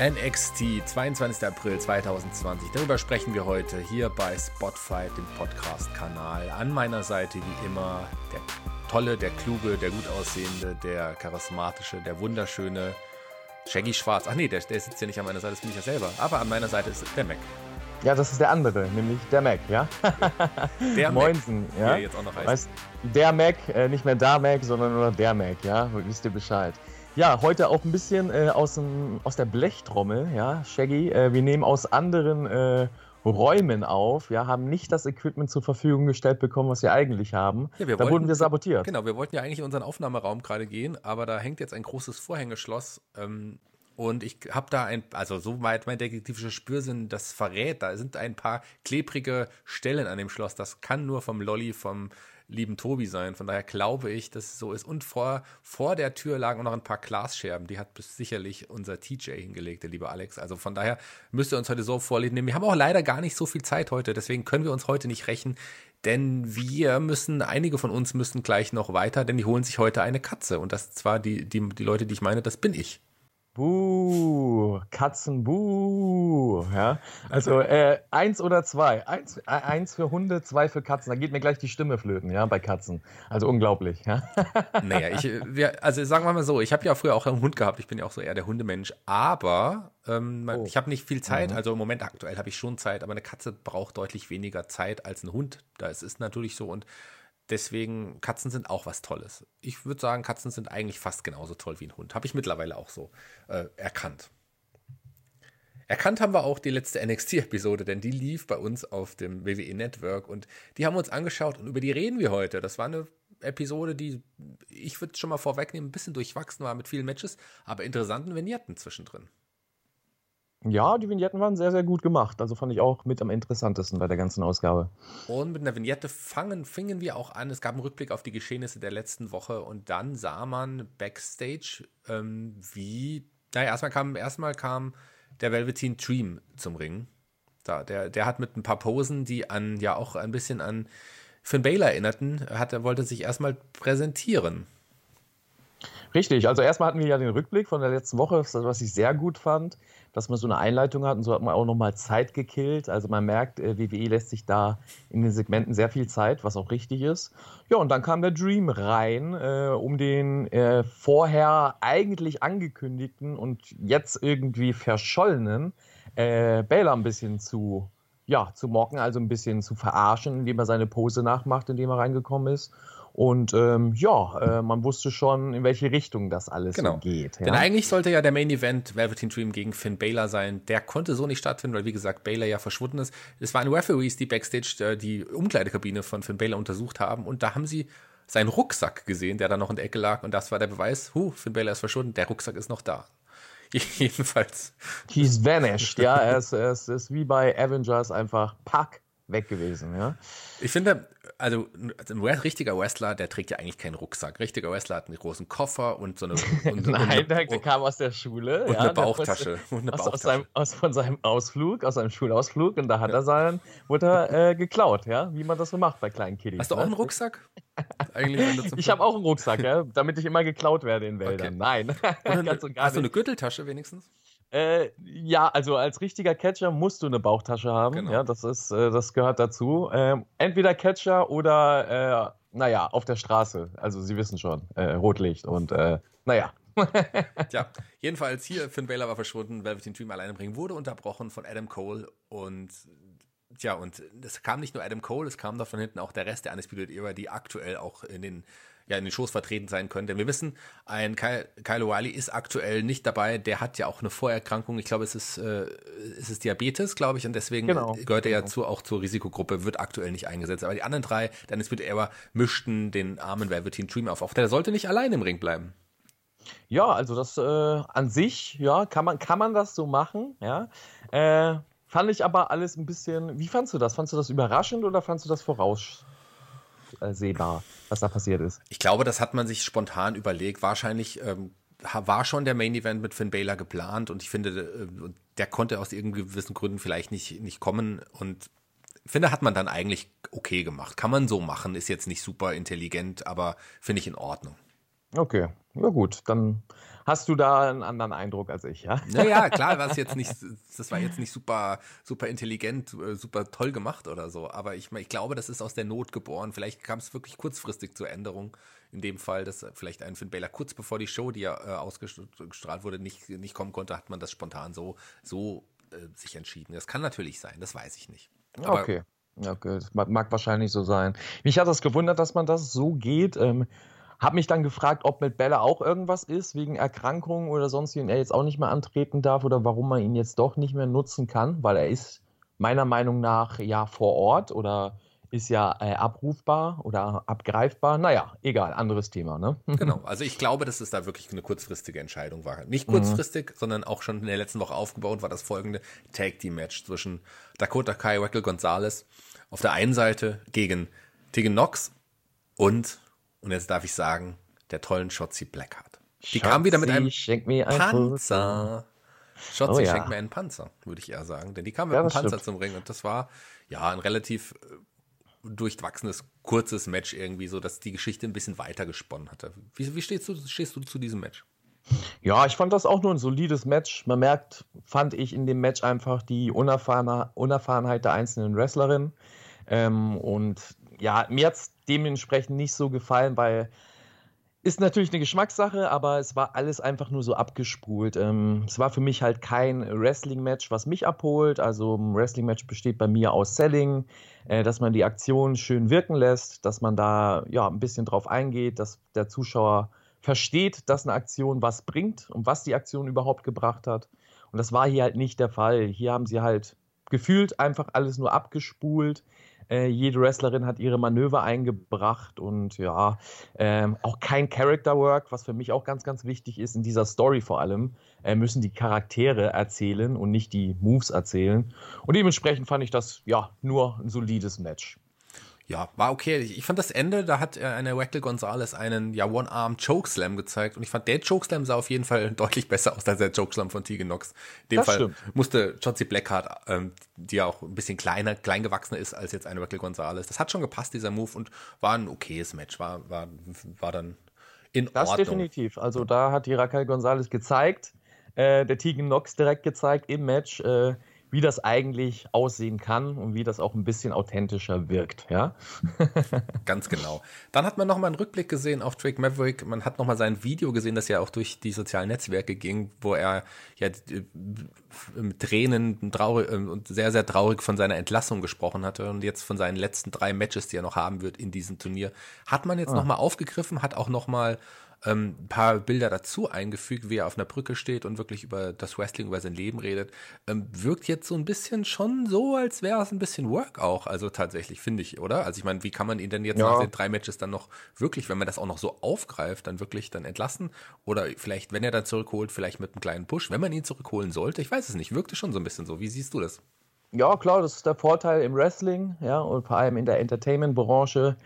NXT, 22. April 2020. Darüber sprechen wir heute hier bei Spotfight, dem Podcast-Kanal. An meiner Seite wie immer der tolle, der kluge, der gut aussehende, der charismatische, der wunderschöne Shaggy Schwarz. Ach nee, der, der sitzt ja nicht an meiner Seite, das bin ich ja selber. Aber an meiner Seite ist der Mac. Ja, das ist der andere, nämlich der Mac, ja? Der Moinsen, Mac, ja? wie er jetzt auch noch heißt. Weißt, der Mac, äh, nicht mehr da Mac, sondern nur der Mac, ja? Wisst ihr Bescheid. Ja, heute auch ein bisschen äh, aus, dem, aus der Blechtrommel, ja, Shaggy. Äh, wir nehmen aus anderen äh, Räumen auf, ja, haben nicht das Equipment zur Verfügung gestellt bekommen, was wir eigentlich haben. Ja, wir da wollten- wurden wir sabotiert. Genau, wir wollten ja eigentlich in unseren Aufnahmeraum gerade gehen, aber da hängt jetzt ein großes Vorhängeschloss. Ähm, und ich habe da ein, also so weit mein detektivischer Spürsinn das verrät, da sind ein paar klebrige Stellen an dem Schloss. Das kann nur vom Lolly vom lieben Tobi sein. Von daher glaube ich, dass es so ist. Und vor, vor der Tür lagen auch noch ein paar Glasscherben. Die hat sicherlich unser TJ hingelegt, der liebe Alex. Also von daher müsst ihr uns heute so vorlesen. Wir haben auch leider gar nicht so viel Zeit heute, deswegen können wir uns heute nicht rächen. Denn wir müssen, einige von uns müssen gleich noch weiter, denn die holen sich heute eine Katze. Und das zwar die, die, die Leute, die ich meine, das bin ich. Buh, Katzen, buh, ja. Also äh, eins oder zwei. Eins, äh, eins für Hunde, zwei für Katzen. Da geht mir gleich die Stimme flöten, ja, bei Katzen. Also unglaublich, ja. Naja, ich, wir, also sagen wir mal so, ich habe ja früher auch einen Hund gehabt, ich bin ja auch so eher der Hundemensch, aber ähm, Oh. ich habe nicht viel Zeit, also im Moment aktuell habe ich schon Zeit, aber eine Katze braucht deutlich weniger Zeit als ein Hund. Das ist natürlich so und deswegen, Katzen sind auch was Tolles. Ich würde sagen, Katzen sind eigentlich fast genauso toll wie ein Hund. Habe ich mittlerweile auch so äh, erkannt. Erkannt haben wir auch die letzte NXT-Episode, denn die lief bei uns auf dem WWE Network und die haben wir uns angeschaut und über die reden wir heute. Das war eine Episode, die, ich würde schon mal vorwegnehmen, ein bisschen durchwachsen war mit vielen Matches, aber interessanten Vignetten zwischendrin. Ja, die Vignetten waren sehr, sehr gut gemacht. Also fand ich auch mit am interessantesten bei der ganzen Ausgabe. Und mit einer Vignette fangen, fingen wir auch an. Es gab einen Rückblick auf die Geschehnisse der letzten Woche und dann sah man backstage, ähm, wie, naja, erstmal kam, erstmal kam der Velveteen Dream zum Ring. Da, der, der hat mit ein paar Posen, die an, ja auch ein bisschen an Finn Balor erinnerten, hat, er wollte sich erstmal präsentieren. Richtig, also erstmal hatten wir ja den Rückblick von der letzten Woche, was ich sehr gut fand, dass man so eine Einleitung hat und so hat man auch nochmal Zeit gekillt. Also man merkt, äh, WWE lässt sich da in den Segmenten sehr viel Zeit, was auch richtig ist. Ja, und dann kam der Dream rein, äh, um den äh, vorher eigentlich angekündigten und jetzt irgendwie verschollenen äh, Baylor ein bisschen zu, ja, zu mocken, also ein bisschen zu verarschen, indem er seine Pose nachmacht, indem er reingekommen ist. Und ähm, ja, äh, man wusste schon, in welche Richtung das alles Genau. geht. Denn Ja? eigentlich sollte ja der Main Event Velveteen Dream gegen Finn Balor sein. Der konnte so nicht stattfinden, weil wie gesagt Balor ja verschwunden ist. Es waren Referees, die backstage äh, die Umkleidekabine von Finn Balor untersucht haben und da haben sie seinen Rucksack gesehen, der da noch in der Ecke lag und das war der Beweis, huh, Finn Balor ist verschwunden, der Rucksack ist noch da. Jedenfalls. He's vanished, ja. Er ist, er ist, ist wie bei Avengers einfach pack weg gewesen, ja. Ich finde, also ein richtiger Wrestler, der trägt ja eigentlich keinen Rucksack. Richtiger Wrestler hat einen großen Koffer und so eine und, Nein, und, der, der kam aus der Schule. und ja, eine Bauchtasche. Und eine aus, aus, Bauchtasche. seinem, aus von seinem Ausflug, aus seinem Schulausflug und da hat er seinen, wurde er äh, geklaut, ja, wie man das so macht bei kleinen Kiddies. Hast du auch ne? einen Rucksack? Eigentlich, Ich habe auch einen Rucksack, ja, damit ich immer geklaut werde in Wäldern. Okay. Nein, Oder gar hast du eine nicht. Gürteltasche wenigstens? Äh, ja, also als richtiger Catcher musst du eine Bauchtasche haben. Genau. Ja, das ist, äh, das gehört dazu. Ähm, entweder Catcher oder, äh, naja, auf der Straße. Also Sie wissen schon, äh, Rotlicht und, äh, naja. Ja, jedenfalls hier, Finn Balor war verschwunden, Velveteen Dream alleine bringen, wurde unterbrochen von Adam Cole und ja, und es kam nicht nur Adam Cole, es kam da von hinten auch der Rest der Undisputed Era, die aktuell auch in den, ja, in den Shows vertreten sein können. Denn wir wissen, ein Kyle, Kyle O'Reilly ist aktuell nicht dabei, der hat ja auch eine Vorerkrankung, ich glaube, es ist, äh, es ist Diabetes, glaube ich, und deswegen Genau, gehört er ja zu, auch zur Risikogruppe, wird aktuell nicht eingesetzt. Aber die anderen drei, der Undisputed Era, mischten den armen Velveteen Dream auf. Auch der sollte nicht allein im Ring bleiben. Ja, also das äh, an sich, ja, kann man, kann man das so machen, ja. Äh, fand ich aber alles ein bisschen. Wie fandst du das? Fandst du das überraschend oder fandst du das voraussehbar, was da passiert ist? Ich glaube, das hat man sich spontan überlegt. Wahrscheinlich ähm, war schon der Main Event mit Finn Baylor geplant und ich finde, äh, der konnte aus irgendwie gewissen Gründen vielleicht nicht, nicht kommen und finde, hat man dann eigentlich okay gemacht. Kann man so machen, ist jetzt nicht super intelligent, aber finde ich in Ordnung. Okay, ja gut, dann hast du da einen anderen Eindruck als ich, ja? Naja, klar, war es jetzt nicht, das war jetzt nicht super, super intelligent, äh, super toll gemacht oder so, aber ich, ich glaube, das ist aus der Not geboren. Vielleicht kam es wirklich kurzfristig zur Änderung. In dem Fall, dass vielleicht ein Finn Baylor kurz bevor die Show, die ja äh, ausgestrahlt wurde, nicht, nicht kommen konnte, hat man das spontan so, so äh, sich entschieden. Das kann natürlich sein, das weiß ich nicht. Aber okay. Okay, das mag wahrscheinlich so sein. Mich hat das gewundert, dass man das so geht. Ähm, habe mich dann gefragt, ob mit Bella auch irgendwas ist, wegen Erkrankungen oder sonst, und er jetzt auch nicht mehr antreten darf oder warum man ihn jetzt doch nicht mehr nutzen kann, weil er ist meiner Meinung nach ja vor Ort oder ist ja äh, abrufbar oder abgreifbar. Naja, egal, anderes Thema. Ne? Genau, also ich glaube, dass es da wirklich eine kurzfristige Entscheidung war. Nicht kurzfristig, mhm. sondern auch schon in der letzten Woche aufgebaut war das folgende Tag-Team-Match zwischen Dakota Kai, Wackel Gonzalez auf der einen Seite gegen Tegan Knox und und jetzt darf ich sagen, der tollen Shotzi Blackheart. Die Schotzi, kam wieder mit einem Panzer. Shotzi oh, ja. schenkt mir einen Panzer, würde ich eher sagen. Denn die kam mit ja, einem Panzer stimmt. zum Ring und das war ja ein relativ äh, durchwachsenes, kurzes Match irgendwie, so dass die Geschichte ein bisschen weiter gesponnen hatte. Wie, wie stehst, du, stehst du zu diesem Match? Ja, ich fand das auch nur ein solides Match. Man merkt, fand ich in dem Match einfach die Unerfahrenheit der einzelnen Wrestlerinnen. Ähm, und ja, mir hat es dementsprechend nicht so gefallen, weil ist natürlich eine Geschmackssache, aber es war alles einfach nur so abgespult. Ähm, es war für mich halt kein Wrestling-Match, was mich abholt. Also ein Wrestling-Match besteht bei mir aus Selling, äh, dass man die Aktion schön wirken lässt, dass man da ja ein bisschen drauf eingeht, dass der Zuschauer versteht, dass eine Aktion was bringt und was die Aktion überhaupt gebracht hat. Und das war hier halt nicht der Fall. Hier haben sie halt gefühlt einfach alles nur abgespult. Äh, jede Wrestlerin hat ihre Manöver eingebracht und ja, ähm, auch kein Character Work, was für mich auch ganz, ganz wichtig ist in dieser Story vor allem, äh, müssen die Charaktere erzählen und nicht die Moves erzählen. Und dementsprechend fand ich das ja nur ein solides Match ja, war okay. Ich fand das Ende, da hat eine Wackel Gonzalez einen ja, One-Arm Chokeslam gezeigt und ich fand der Chokeslam sah auf jeden Fall deutlich besser aus als der Chokeslam von Tegan Nox. In dem das Fall stimmt. musste Chauncey Blackheart, ähm, die ja auch ein bisschen kleiner, klein gewachsener ist als jetzt eine Wackel Gonzalez. Das hat schon gepasst, dieser Move und war ein okayes Match, war, war, war dann in das Ordnung. Das definitiv. Also da hat die Raquel Gonzalez gezeigt, äh, der Tegan Nox direkt gezeigt im Match, äh, wie das eigentlich aussehen kann und wie das auch ein bisschen authentischer wirkt, ja. Ganz genau. Dann hat man nochmal einen Rückblick gesehen auf Drake Maverick. Man hat nochmal sein Video gesehen, das ja auch durch die sozialen Netzwerke ging, wo er ja mit Tränen traurig, ähm, und sehr, sehr traurig von seiner Entlassung gesprochen hatte und jetzt von seinen letzten drei Matches, die er noch haben wird in diesem Turnier. Hat man jetzt ah. nochmal aufgegriffen, hat auch nochmal ähm, ein paar Bilder dazu eingefügt, wie er auf einer Brücke steht und wirklich über das Wrestling, über sein Leben redet. Ähm, wirkt jetzt so ein bisschen schon so, als wäre es ein bisschen Work auch. Also tatsächlich, finde ich, oder? Also ich meine, wie kann man ihn denn jetzt ja. nach den drei Matches dann noch wirklich, wenn man das auch noch so aufgreift, dann wirklich dann entlassen? Oder vielleicht, wenn er dann zurückholt, vielleicht mit einem kleinen Push, wenn man ihn zurückholen sollte? Ich weiß es nicht. Wirkte schon so ein bisschen so. Wie siehst du das? Ja, klar, das ist der Vorteil im Wrestling, ja, und vor allem in der Entertainment-Branche.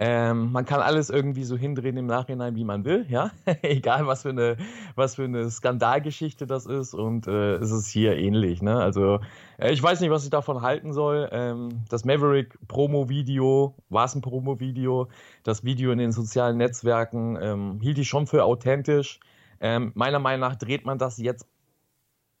Ähm, man kann alles irgendwie so hindrehen im Nachhinein, wie man will, ja. Egal, was für eine, was für eine Skandalgeschichte das ist. Und äh, es ist hier ähnlich, ne? Also, äh, ich weiß nicht, was ich davon halten soll. Ähm, das Maverick-Promo-Video, war es ein Promo-Video? Das Video in den sozialen Netzwerken ähm, hielt ich schon für authentisch. Ähm, meiner Meinung nach dreht man das jetzt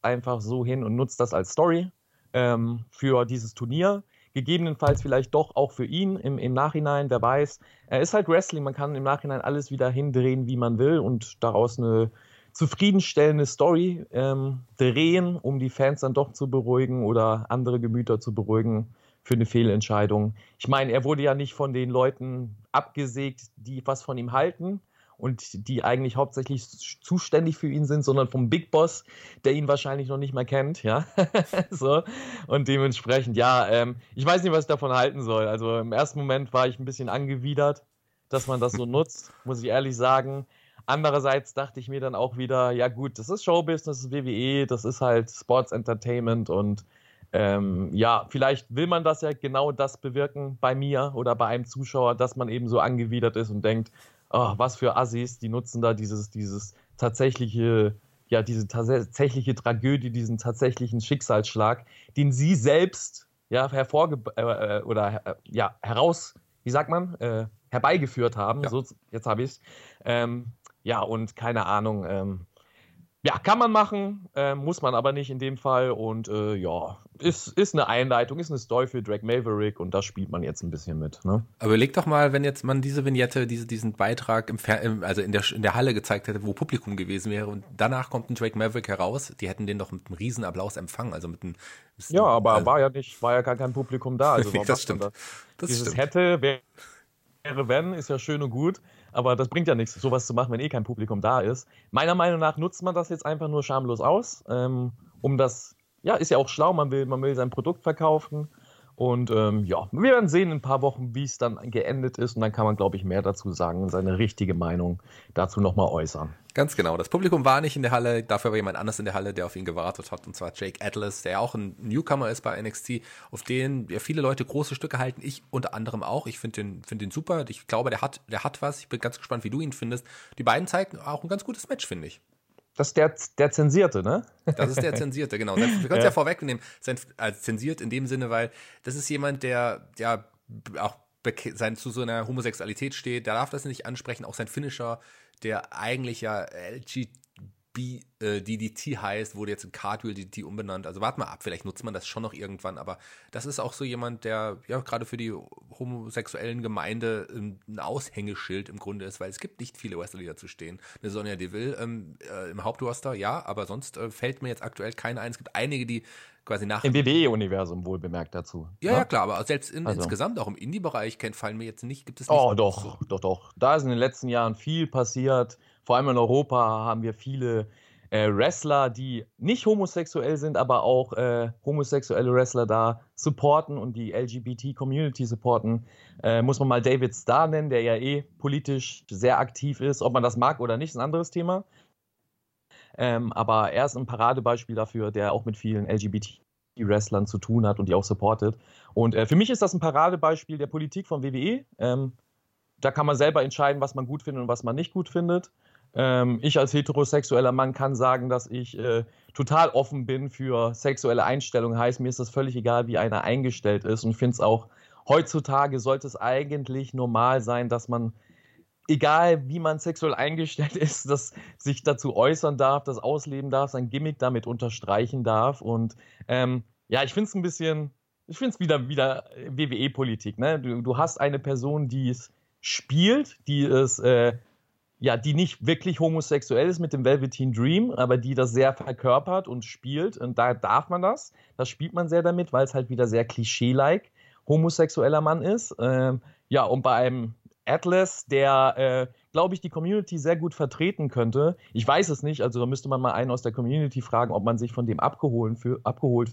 einfach so hin und nutzt das als Story ähm, für dieses Turnier. Gegebenenfalls vielleicht doch auch für ihn im, im Nachhinein, wer weiß. Er ist halt Wrestling, man kann im Nachhinein alles wieder hindrehen, wie man will und daraus eine zufriedenstellende Story ähm, drehen, um die Fans dann doch zu beruhigen oder andere Gemüter zu beruhigen für eine Fehlentscheidung. Ich meine, er wurde ja nicht von den Leuten abgesägt, die was von ihm halten, und die eigentlich hauptsächlich zuständig für ihn sind, sondern vom Big Boss, der ihn wahrscheinlich noch nicht mal kennt, ja. so. Und dementsprechend, ja, ähm, ich weiß nicht, was ich davon halten soll. Also im ersten Moment war ich ein bisschen angewidert, dass man das so nutzt, muss ich ehrlich sagen. Andererseits dachte ich mir dann auch wieder, ja gut, das ist Showbusiness, das ist WWE, das ist halt Sports Entertainment und ähm, ja, vielleicht will man das ja genau das bewirken bei mir oder bei einem Zuschauer, dass man eben so angewidert ist und denkt, oh, was für Assis, die nutzen da dieses, dieses tatsächliche, ja, diese tatsächliche Tragödie, diesen tatsächlichen Schicksalsschlag, den sie selbst ja hervorge äh, äh oder äh, ja heraus, wie sagt man, äh, herbeigeführt haben. Ja. So, jetzt habe ich es. Ähm, ja, und keine Ahnung, ähm, ja, kann man machen, äh, muss man aber nicht in dem Fall. Und äh, ja, ist, ist eine Einleitung, ist eine Story für Drake Maverick und da spielt man jetzt ein bisschen mit. Ne? Aber überleg doch mal, wenn jetzt man diese Vignette, diese, diesen Beitrag im Fer also in der, in der Halle gezeigt hätte, wo Publikum gewesen wäre und danach kommt ein Drake Maverick heraus, die hätten den doch mit einem riesen Applaus empfangen. Also mit einem, ja, aber also, war ja nicht, war ja gar kein Publikum da. Also das stimmt. Da? Das Dieses stimmt. hätte, wäre wenn, ist ja schön und gut. Aber das bringt ja nichts, sowas zu machen, wenn eh kein Publikum da ist. Meiner Meinung nach nutzt man das jetzt einfach nur schamlos aus, ähm, um das, ja, ist ja auch schlau, man will, man will sein Produkt verkaufen und ähm, ja, wir werden sehen in ein paar Wochen, wie es dann geendet ist. Und dann kann man, glaube ich, mehr dazu sagen und seine richtige Meinung dazu nochmal äußern. Ganz genau. Das Publikum war nicht in der Halle, dafür war jemand anders in der Halle, der auf ihn gewartet hat. Und zwar Jake Atlas, der auch ein Newcomer ist bei NXT, auf den ja viele Leute große Stücke halten. Ich unter anderem auch. Ich finde den, find den super. Ich glaube, der hat, der hat was. Ich bin ganz gespannt, wie du ihn findest. Die beiden zeigen auch ein ganz gutes Match, finde ich. Das ist der, der Zensierte, ne? Das ist der Zensierte, genau. Wir können es ja. ja vorwegnehmen, als zensiert in dem Sinne, weil das ist jemand, der ja auch sein, zu so einer Homosexualität steht, der darf das nicht ansprechen, auch sein Finisher, der eigentlich ja LG, B, äh, DDT heißt, wurde jetzt in Cartwheel DDT umbenannt. Also warte mal ab, vielleicht nutzt man das schon noch irgendwann, aber das ist auch so jemand, der ja gerade für die homosexuellen Gemeinde ähm, ein Aushängeschild im Grunde ist, weil es gibt nicht viele Wrestler, die dazu stehen. Eine Sonja Deville ähm, äh, im Hauptroster, ja, aber sonst äh, fällt mir jetzt aktuell keine ein. Es gibt einige, die quasi nach. Im WWE-Universum wohl bemerkt dazu. Ja, ja, ne? klar, aber selbst in, also. insgesamt auch im Indie-Bereich fallen mir jetzt nicht, gibt es nicht. Oh, doch, so. doch, doch. Da ist in den letzten Jahren viel passiert vor allem in Europa haben wir viele äh, Wrestler, die nicht homosexuell sind, aber auch äh, homosexuelle Wrestler da supporten und die LGBT-Community supporten. Äh, muss man mal David Starr nennen, der ja eh politisch sehr aktiv ist. Ob man das mag oder nicht, ist ein anderes Thema. Ähm, aber er ist ein Paradebeispiel dafür, der auch mit vielen LGBT-Wrestlern zu tun hat und die auch supportet. Und äh, für mich ist das ein Paradebeispiel der Politik von WWE. Ähm, da kann man selber entscheiden, was man gut findet und was man nicht gut findet. Ähm, ich als heterosexueller Mann kann sagen, dass ich äh, total offen bin für sexuelle Einstellungen. Heißt, mir ist das völlig egal, wie einer eingestellt ist und finde es auch, heutzutage sollte es eigentlich normal sein, dass man, egal wie man sexuell eingestellt ist, dass sich dazu äußern darf, das ausleben darf, sein Gimmick damit unterstreichen darf. Und ähm, ja, ich finde es ein bisschen, ich finde es wieder, wieder WWE-Politik. Ne? Du, du, hast eine Person, die es spielt, die es äh, ja, die nicht wirklich homosexuell ist mit dem Velveteen Dream, aber die das sehr verkörpert und spielt. Und da darf man das. Das spielt man sehr damit, weil es halt wieder sehr klischee-like homosexueller Mann ist. Ähm, ja, und bei einem Atlas, der, äh, glaube ich, die Community sehr gut vertreten könnte. Ich weiß es nicht, also da müsste man mal einen aus der Community fragen, ob man sich von dem abgeholt, für, abgeholt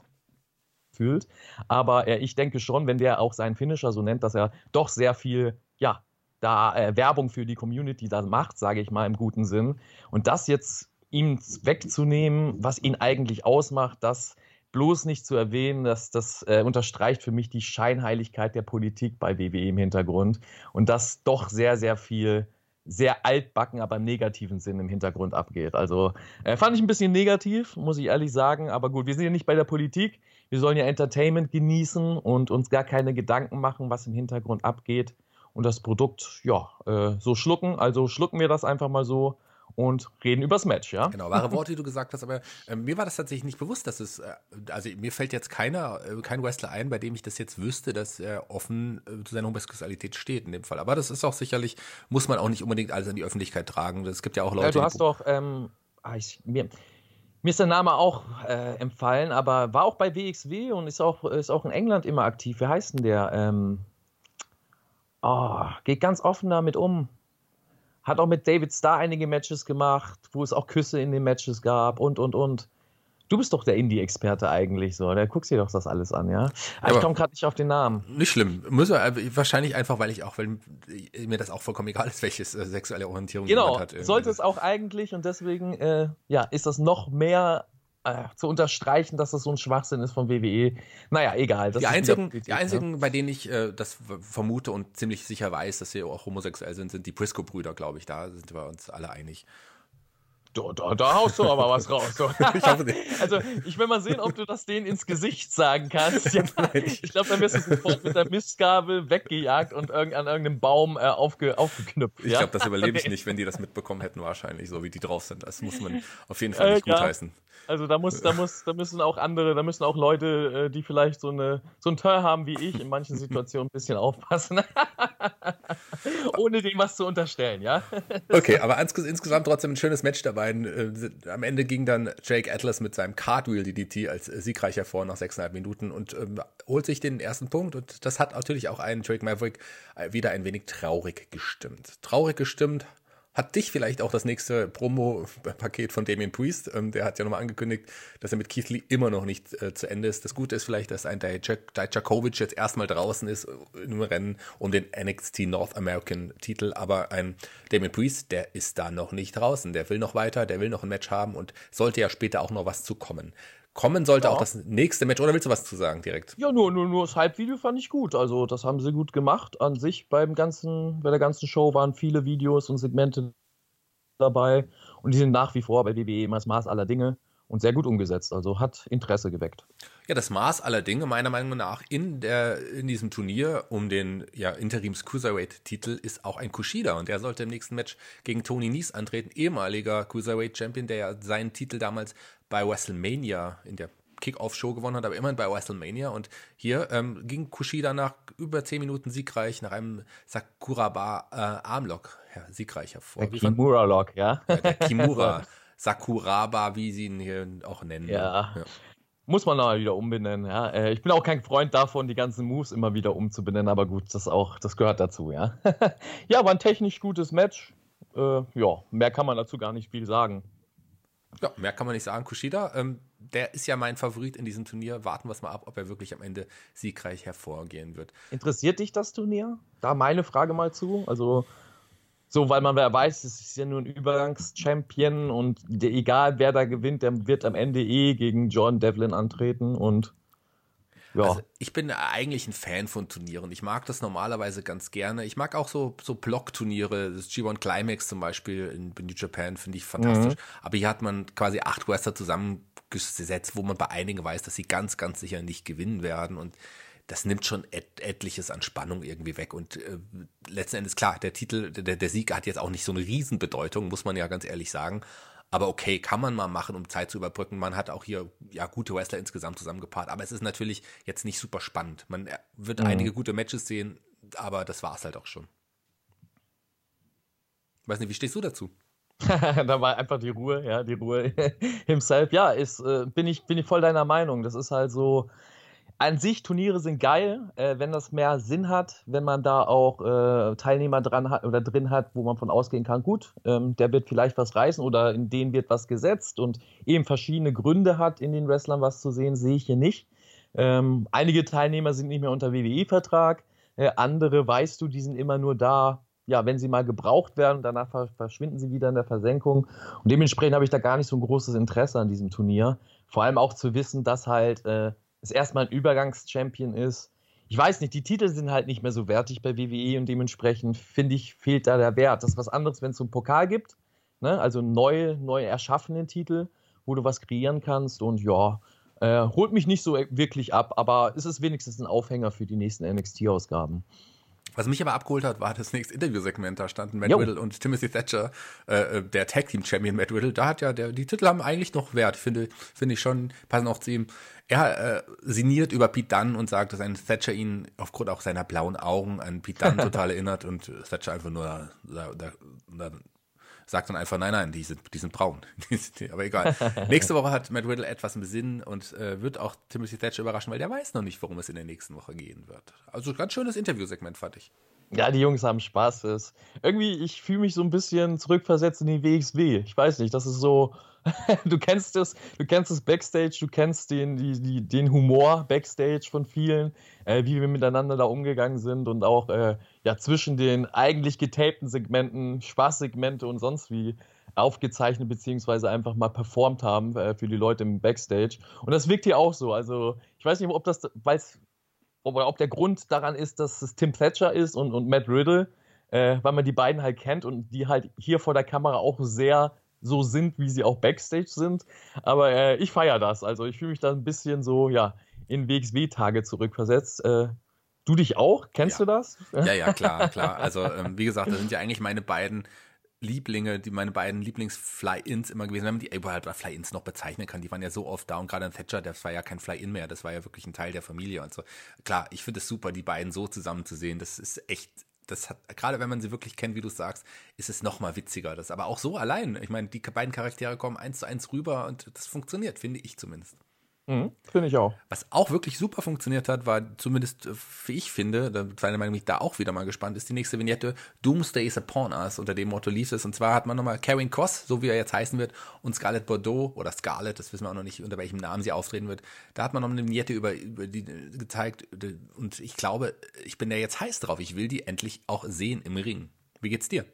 fühlt. Aber äh, ich denke schon, wenn der auch seinen Finisher so nennt, dass er doch sehr viel, ja, da äh, Werbung für die Community da macht, sage ich mal im guten Sinn. Und das jetzt ihm wegzunehmen, was ihn eigentlich ausmacht, das bloß nicht zu erwähnen, dass das äh, unterstreicht für mich die Scheinheiligkeit der Politik bei WWE im Hintergrund und dass doch sehr, sehr viel sehr altbacken, aber im negativen Sinn im Hintergrund abgeht. Also äh, fand ich ein bisschen negativ, muss ich ehrlich sagen. Aber gut, wir sind ja nicht bei der Politik. Wir sollen ja Entertainment genießen und uns gar keine Gedanken machen, was im Hintergrund abgeht und das Produkt, ja, äh, so schlucken. Also schlucken wir das einfach mal so und reden übers Match, ja? Genau, wahre Worte, die du gesagt hast, aber äh, mir war das tatsächlich nicht bewusst, dass es, äh, also mir fällt jetzt keiner, äh, kein Wrestler ein, bei dem ich das jetzt wüsste, dass er offen äh, zu seiner Homosexualität steht in dem Fall. Aber das ist auch sicherlich, muss man auch nicht unbedingt alles in die Öffentlichkeit tragen. Es gibt ja auch Leute, ja, du hast doch, ähm, ah, ich, mir, mir ist der Name auch äh, empfallen, aber war auch bei WXW und ist auch, ist auch in England immer aktiv. Wie heißt denn der? Ähm, oh, geht ganz offen damit um. Hat auch mit David Starr einige Matches gemacht, wo es auch Küsse in den Matches gab und, und, und. Du bist doch der Indie-Experte eigentlich so. Da guckst dir doch das alles an, ja? Aber ich komme gerade nicht auf den Namen. Nicht schlimm. Muss er, wahrscheinlich einfach, weil ich auch, weil mir das auch vollkommen egal ist, welche äh, sexuelle Orientierung genau, jemand hat. Genau, sollte es auch eigentlich und deswegen, äh, ja, ist das noch mehr äh, zu unterstreichen, dass das so ein Schwachsinn ist von WWE. Naja, egal. die einzigen, Politik, die einzigen ne? bei denen ich äh, das vermute und ziemlich sicher weiß, dass sie auch homosexuell sind, sind die Briscoe-Brüder, glaube ich. Da sind wir uns alle einig. Da, da, da haust du aber was raus. So. ich hoffe nicht. Also, ich will mal sehen, ob du das denen ins Gesicht sagen kannst. Ja, ich glaube, dann wirst du sofort mit der Mistgabel weggejagt und irg an irgendeinem Baum äh, aufge aufgeknüpft. Ich glaube, das überlebe ich nicht, wenn die das mitbekommen hätten, wahrscheinlich, so wie die drauf sind. Das muss man auf jeden Fall nicht äh, gutheißen. Also da muss, da muss, da müssen auch andere, da müssen auch Leute, äh, die vielleicht so eine so ein Teil haben wie ich, in manchen Situationen ein bisschen aufpassen. Ohne dem was zu unterstellen, ja. okay, aber insgesamt trotzdem ein schönes Match dabei. Äh, am Ende ging dann Jake Atlas mit seinem Cartwheel DDT als siegreich hervor nach sechseinhalb Minuten und ähm, holt sich den ersten Punkt. Und das hat natürlich auch einen Drake Maverick wieder ein wenig traurig gestimmt. Traurig gestimmt hat dich vielleicht auch das nächste Promo-Paket von Damien Priest. Ähm, der hat ja nochmal angekündigt, dass er mit Keith Lee immer noch nicht äh, zu Ende ist. Das Gute ist vielleicht, dass ein Dijakovic jetzt erstmal draußen ist äh, im Rennen um den NXT North American Titel. Aber ein Damien Priest, der ist da noch nicht draußen. Der will noch weiter, der will noch ein Match haben und sollte ja später auch noch was zukommen kommen sollte ja. auch das nächste Match. Oder willst du was zu sagen direkt? Ja, nur, nur, nur das Hype-Video fand ich gut. Also, das haben sie gut gemacht. An sich beim ganzen, bei der ganzen Show waren viele Videos und Segmente dabei. Und die sind nach wie vor bei WWE immer das Maß aller Dinge und sehr gut umgesetzt. Also hat Interesse geweckt. Ja, das Maß aller Dinge, meiner Meinung nach, in, der, in diesem Turnier um den ja, Interims Cruiserweight-Titel ist auch ein Kushida. Und der sollte im nächsten Match gegen Tony Nies antreten, ehemaliger Cruiserweight-Champion, der ja seinen Titel damals bei WrestleMania in der Kickoff-Show gewonnen hat, aber immerhin bei WrestleMania. Und hier ähm, ging Kushida nach über 10 Minuten siegreich, nach einem Sakuraba-Armlock äh, siegreich hervor. Der Kimura-Lock, ja? ja? Der Kimura. Sakuraba, wie sie ihn hier auch nennen. Ja. ja. Muss man mal wieder umbenennen, ja. Äh, ich bin auch kein Freund davon, die ganzen Moves immer wieder umzubenennen, aber gut, das auch, das gehört dazu, ja. ja, war ein technisch gutes Match. Äh, ja, mehr kann man dazu gar nicht viel sagen. Ja, mehr kann man nicht sagen. Kushida, ähm, der ist ja mein Favorit in diesem Turnier. Warten wir es mal ab, ob er wirklich am Ende siegreich hervorgehen wird. Interessiert dich das Turnier? Da meine Frage mal zu. Also, so, weil man weiß, es ist ja nur ein Übergangschampion und der, egal wer da gewinnt, der wird am Ende eh gegen John Devlin antreten und ja. Also ich bin eigentlich ein Fan von Turnieren. Ich mag das normalerweise ganz gerne. Ich mag auch so, so Block-Turniere. Das G1 Climax zum Beispiel in New Japan finde ich fantastisch. Mhm. Aber hier hat man quasi acht Wrestler zusammengesetzt, wo man bei einigen weiß, dass sie ganz, ganz sicher nicht gewinnen werden. Und das nimmt schon et etliches an Spannung irgendwie weg. Und äh, letzten Endes, klar, der Titel, der, der Sieg hat jetzt auch nicht so eine Riesenbedeutung, muss man ja ganz ehrlich sagen. Aber okay, kann man mal machen, um Zeit zu überbrücken. Man hat auch hier ja gute Wrestler insgesamt zusammengepaart. Aber es ist natürlich jetzt nicht super spannend. Man äh, wird mhm. einige gute Matches sehen, aber das war es halt auch schon. Weiß nicht, wie stehst du dazu? da war einfach die Ruhe, ja, die Ruhe himself. Ja, ist, äh, bin, ich, bin ich voll deiner Meinung. Das ist halt so, an sich, Turniere sind geil, äh, wenn das mehr Sinn hat, wenn man da auch äh, Teilnehmer dran hat oder drin hat, wo man von ausgehen kann, gut, ähm, der wird vielleicht was reißen oder in denen wird was gesetzt und eben verschiedene Gründe hat, in den Wrestlern was zu sehen, sehe ich hier nicht. Ähm, einige Teilnehmer sind nicht mehr unter WWE-Vertrag, äh, andere, weißt du, die sind immer nur da, ja, wenn sie mal gebraucht werden, danach verschwinden sie wieder in der Versenkung. Und dementsprechend habe ich da gar nicht so ein großes Interesse an diesem Turnier. Vor allem auch zu wissen, dass halt äh, es erstmal ein Übergangschampion ist. Ich weiß nicht, die Titel sind halt nicht mehr so wertig bei WWE und dementsprechend finde ich, fehlt da der Wert. Das ist was anderes, wenn es so einen Pokal gibt, ne? also neu, neu erschaffenen Titel, wo du was kreieren kannst und ja, äh, holt mich nicht so wirklich ab, aber es ist wenigstens ein Aufhänger für die nächsten NXT-Ausgaben. Was mich aber abgeholt hat, war das nächste Interviewsegment. Da standen Matt jo. Riddle und Timothy Thatcher, äh, äh, der Tag Team Champion Matt Riddle. Da hat ja der, die Titel haben eigentlich noch Wert, finde, finde ich schon, passen auch zu ihm. Er äh, sinniert über Pete Dunne und sagt, dass ein Thatcher ihn aufgrund auch seiner blauen Augen an Pete Dunne total erinnert und Thatcher einfach nur da, da, da sagt dann einfach, nein, nein, die sind, die sind braun. Aber egal. Nächste Woche hat Matt Riddle etwas im Sinn und äh, wird auch Timothy Thatcher überraschen, weil der weiß noch nicht, worum es in der nächsten Woche gehen wird. Also ganz schönes Interviewsegment, fand ich. Ja, die Jungs haben Spaß. Ist. Irgendwie, ich fühle mich so ein bisschen zurückversetzt in die WXW. Ich weiß nicht, das ist so, du kennst das, du kennst das Backstage, du kennst den, die, die, den Humor Backstage von vielen, äh, wie wir miteinander da umgegangen sind und auch äh, ja zwischen den eigentlich getapten Segmenten, Spaßsegmente und sonst wie. aufgezeichnet beziehungsweise einfach mal performt haben äh, für die Leute im Backstage. Und das wirkt hier auch so. Also ich weiß nicht, ob das, weiß, ob, ob der Grund daran ist, dass es Tim Thatcher ist und, und Matt Riddle, äh, weil man die beiden halt kennt und die halt hier vor der Kamera auch sehr so sind, wie sie auch Backstage sind. Aber äh, ich feiere das. Also ich fühle mich da ein bisschen so, ja, in WXW-Tage zurückversetzt. Äh, du dich auch? Kennst ja. du das? Ja, ja, klar, klar. Also ähm, wie gesagt, das sind ja eigentlich meine beiden Lieblinge, die meine beiden Lieblings-Fly-Ins immer gewesen, wenn man die überhaupt Fly-Ins noch bezeichnen kann. Die waren ja so oft da und gerade ein Thatcher, das war ja kein Fly-In mehr, das war ja wirklich ein Teil der Familie und so. Klar, ich finde es super, die beiden so zusammen zu sehen. Das ist echt, das hat, gerade wenn man sie wirklich kennt, wie du sagst, ist es noch mal witziger. Das aber auch so allein. Ich meine, die beiden Charaktere kommen eins zu eins rüber und das funktioniert, finde ich zumindest. Mhm, finde ich auch. Was auch wirklich super funktioniert hat, war zumindest, äh, wie ich finde, da seine Meinung mich da auch wieder mal gespannt, ist die nächste Vignette Doomsday is upon us, unter dem Motto lief es. Und zwar hat man nochmal Karen Koss, so wie er jetzt heißen wird, und Scarlett Bordeaux, oder Scarlett, das wissen wir auch noch nicht, unter welchem Namen sie auftreten wird. Da hat man noch eine Vignette über, über die gezeigt. Und ich glaube, ich bin da jetzt heiß drauf. Ich will die endlich auch sehen im Ring. Wie geht's dir?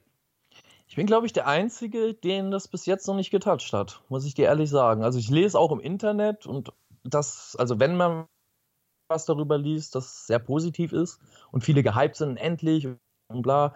Ich bin, glaube ich, der Einzige, den das bis jetzt noch nicht getoucht hat, muss ich dir ehrlich sagen. Also ich lese auch im Internet und dass, also wenn man was darüber liest, das sehr positiv ist und viele gehypt sind, endlich und bla.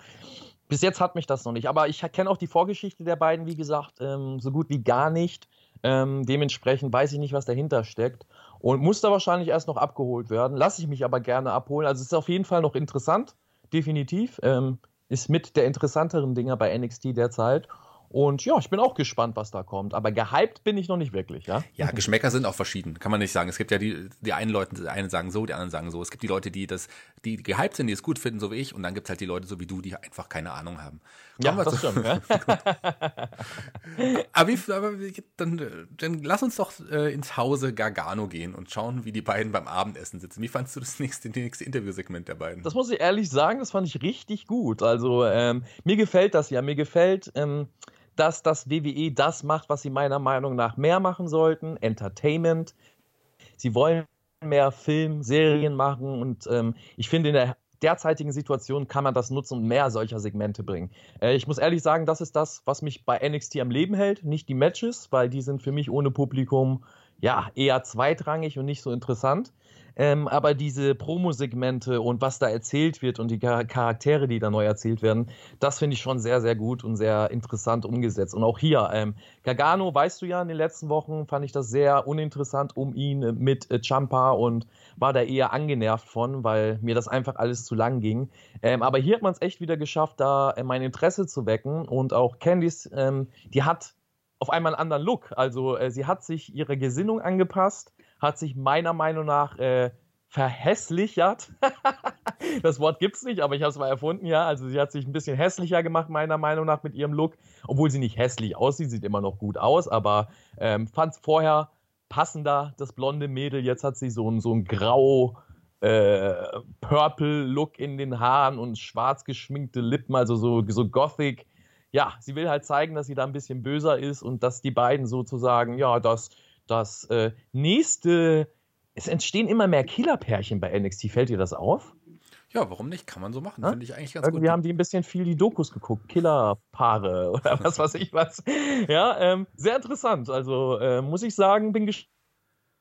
Bis jetzt hat mich das noch nicht. Aber ich kenne auch die Vorgeschichte der beiden, wie gesagt, ähm, so gut wie gar nicht. Ähm, dementsprechend weiß ich nicht, was dahinter steckt. Und muss da wahrscheinlich erst noch abgeholt werden. Lasse ich mich aber gerne abholen. Also es ist auf jeden Fall noch interessant, definitiv. Ähm, ist mit der interessanteren Dinger bei NXT derzeit. Und ja, ich bin auch gespannt, was da kommt. Aber gehypt bin ich noch nicht wirklich, ja? Ja, Geschmäcker sind auch verschieden, kann man nicht sagen. Es gibt ja die, die einen Leute, die einen sagen so, die anderen sagen so. Es gibt die Leute, die das, die gehypt sind, die es gut finden, so wie ich. Und dann gibt es halt die Leute so wie du, die einfach keine Ahnung haben. Ja, das stimmt. Ja? aber, wie, aber dann, dann lass uns doch äh, ins Hause Gargano gehen und schauen, wie die beiden beim Abendessen sitzen. Wie fandest du das nächste, das nächste Interviewsegment der beiden? Das muss ich ehrlich sagen, das fand ich richtig gut. Also ähm, mir gefällt das ja. Mir gefällt ähm, dass das WWE das macht, was sie meiner Meinung nach mehr machen sollten, Entertainment. Sie wollen mehr Film, Serien machen und ähm, ich finde in der derzeitigen Situation kann man das nutzen und mehr solcher Segmente bringen. Äh, ich muss ehrlich sagen, das ist das, was mich bei NXT am Leben hält, nicht die Matches, weil die sind für mich ohne Publikum ja eher zweitrangig und nicht so interessant. Ähm, aber diese Promo-Segmente und was da erzählt wird und die Charaktere, die da neu erzählt werden, das finde ich schon sehr, sehr gut und sehr interessant umgesetzt. Und auch hier, ähm, Gargano, weißt du ja, in den letzten Wochen fand ich das sehr uninteressant um ihn äh, mit äh, Champa und war da eher angenervt von, weil mir das einfach alles zu lang ging. Ähm, aber hier hat man es echt wieder geschafft, da äh, mein Interesse zu wecken und auch Candice, ähm, die hat auf einmal einen anderen Look. Also äh, sie hat sich ihre Gesinnung angepasst hat sich meiner Meinung nach äh, verhässlichert. das Wort gibt es nicht, aber ich habe es mal erfunden, ja. Also sie hat sich ein bisschen hässlicher gemacht, meiner Meinung nach, mit ihrem Look. Obwohl sie nicht hässlich aussieht, sieht immer noch gut aus, aber ähm, fand es vorher passender, das blonde Mädel. Jetzt hat sie so ein, so ein grau, äh, purple Look in den Haaren und schwarz geschminkte Lippen, also so, so gothic. Ja, sie will halt zeigen, dass sie da ein bisschen böser ist und dass die beiden sozusagen, ja, das das äh, nächste, es entstehen immer mehr Killerpärchen bei NXT. Fällt dir das auf? Ja, warum nicht? Kann man so machen. Ja? Finde ich eigentlich ganz Irgendwie gut. haben die ein bisschen viel die Dokus geguckt. Killerpaare oder was weiß ich was. Ja, ähm, sehr interessant. Also äh, muss ich sagen, bin gespannt